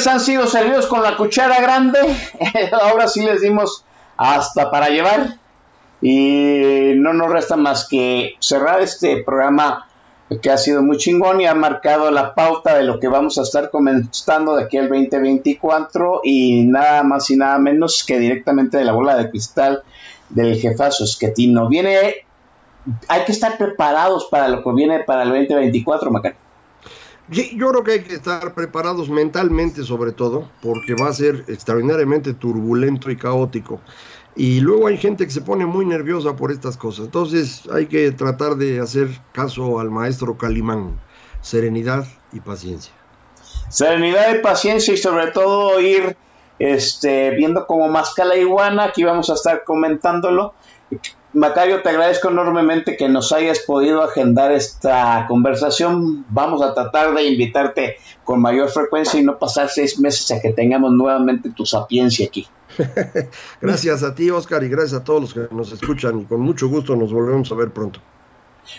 Jóvenes han sido servidos con la cuchara grande. Ahora sí les dimos hasta para llevar. Y no nos resta más que cerrar este programa que ha sido muy chingón y ha marcado la pauta de lo que vamos a estar comentando de aquí al 2024 y nada más y nada menos que directamente de la bola de cristal del jefazo esquetino. Viene, hay que estar preparados para lo que viene para el 2024, Macan. Yo creo que hay que estar preparados mentalmente sobre todo, porque va a ser extraordinariamente turbulento y caótico. Y luego hay gente que se pone muy nerviosa por estas cosas. Entonces hay que tratar de hacer caso al maestro Calimán. Serenidad y paciencia. Serenidad y paciencia y sobre todo ir este, viendo como mascala iguana. Aquí vamos a estar comentándolo. Macario, te agradezco enormemente que nos hayas podido agendar esta conversación. Vamos a tratar de invitarte con mayor frecuencia y no pasar seis meses a que tengamos nuevamente tu sapiencia aquí. gracias a ti, Oscar, y gracias a todos los que nos escuchan. Y con mucho gusto nos volvemos a ver pronto.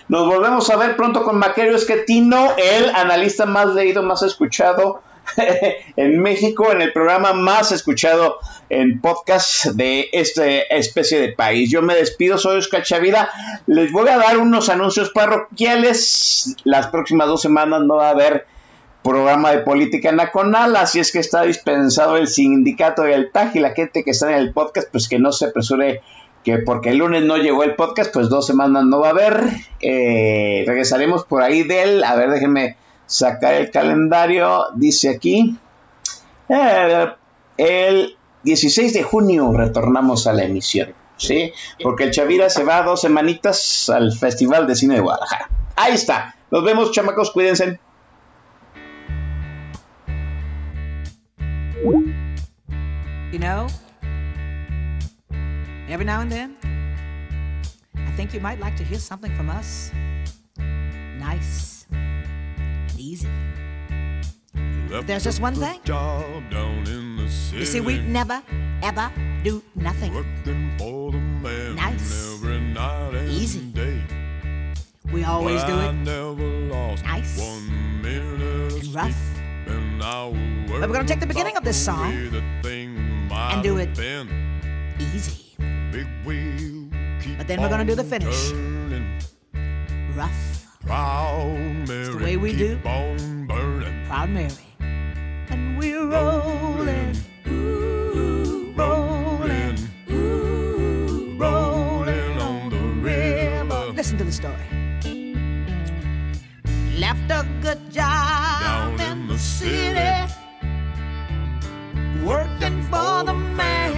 Nos volvemos a ver pronto con Macario Esquetino, el analista más leído, más escuchado en México, en el programa más escuchado en podcast de esta especie de país. Yo me despido, soy Oscar Chavida. Les voy a dar unos anuncios parroquiales. Las próximas dos semanas no va a haber programa de política nacional, así es que está dispensado el sindicato y el TAG y la gente que está en el podcast, pues que no se apresure que porque el lunes no llegó el podcast, pues dos semanas no va a haber. Eh, regresaremos por ahí de él. A ver, déjenme sacar el calendario. Dice aquí. Eh, el 16 de junio retornamos a la emisión. ¿Sí? Porque el Chavira se va dos semanitas al Festival de Cine de Guadalajara. Ahí está. Nos vemos, chamacos. Cuídense. You know, every now and then, I think you might like to hear something from us. Nice easy. But there's just one thing. You see, we never, ever do nothing nice, easy. We always do it nice and rough. But we're going to take the beginning of this song and do it easy. But then we're going to do the finish rough. It's the way we do. Proud Mary. And we're rolling. ooh, rolling. ooh, rolling on the river. Listen to the story. Left a good job Down in the city. Working for the man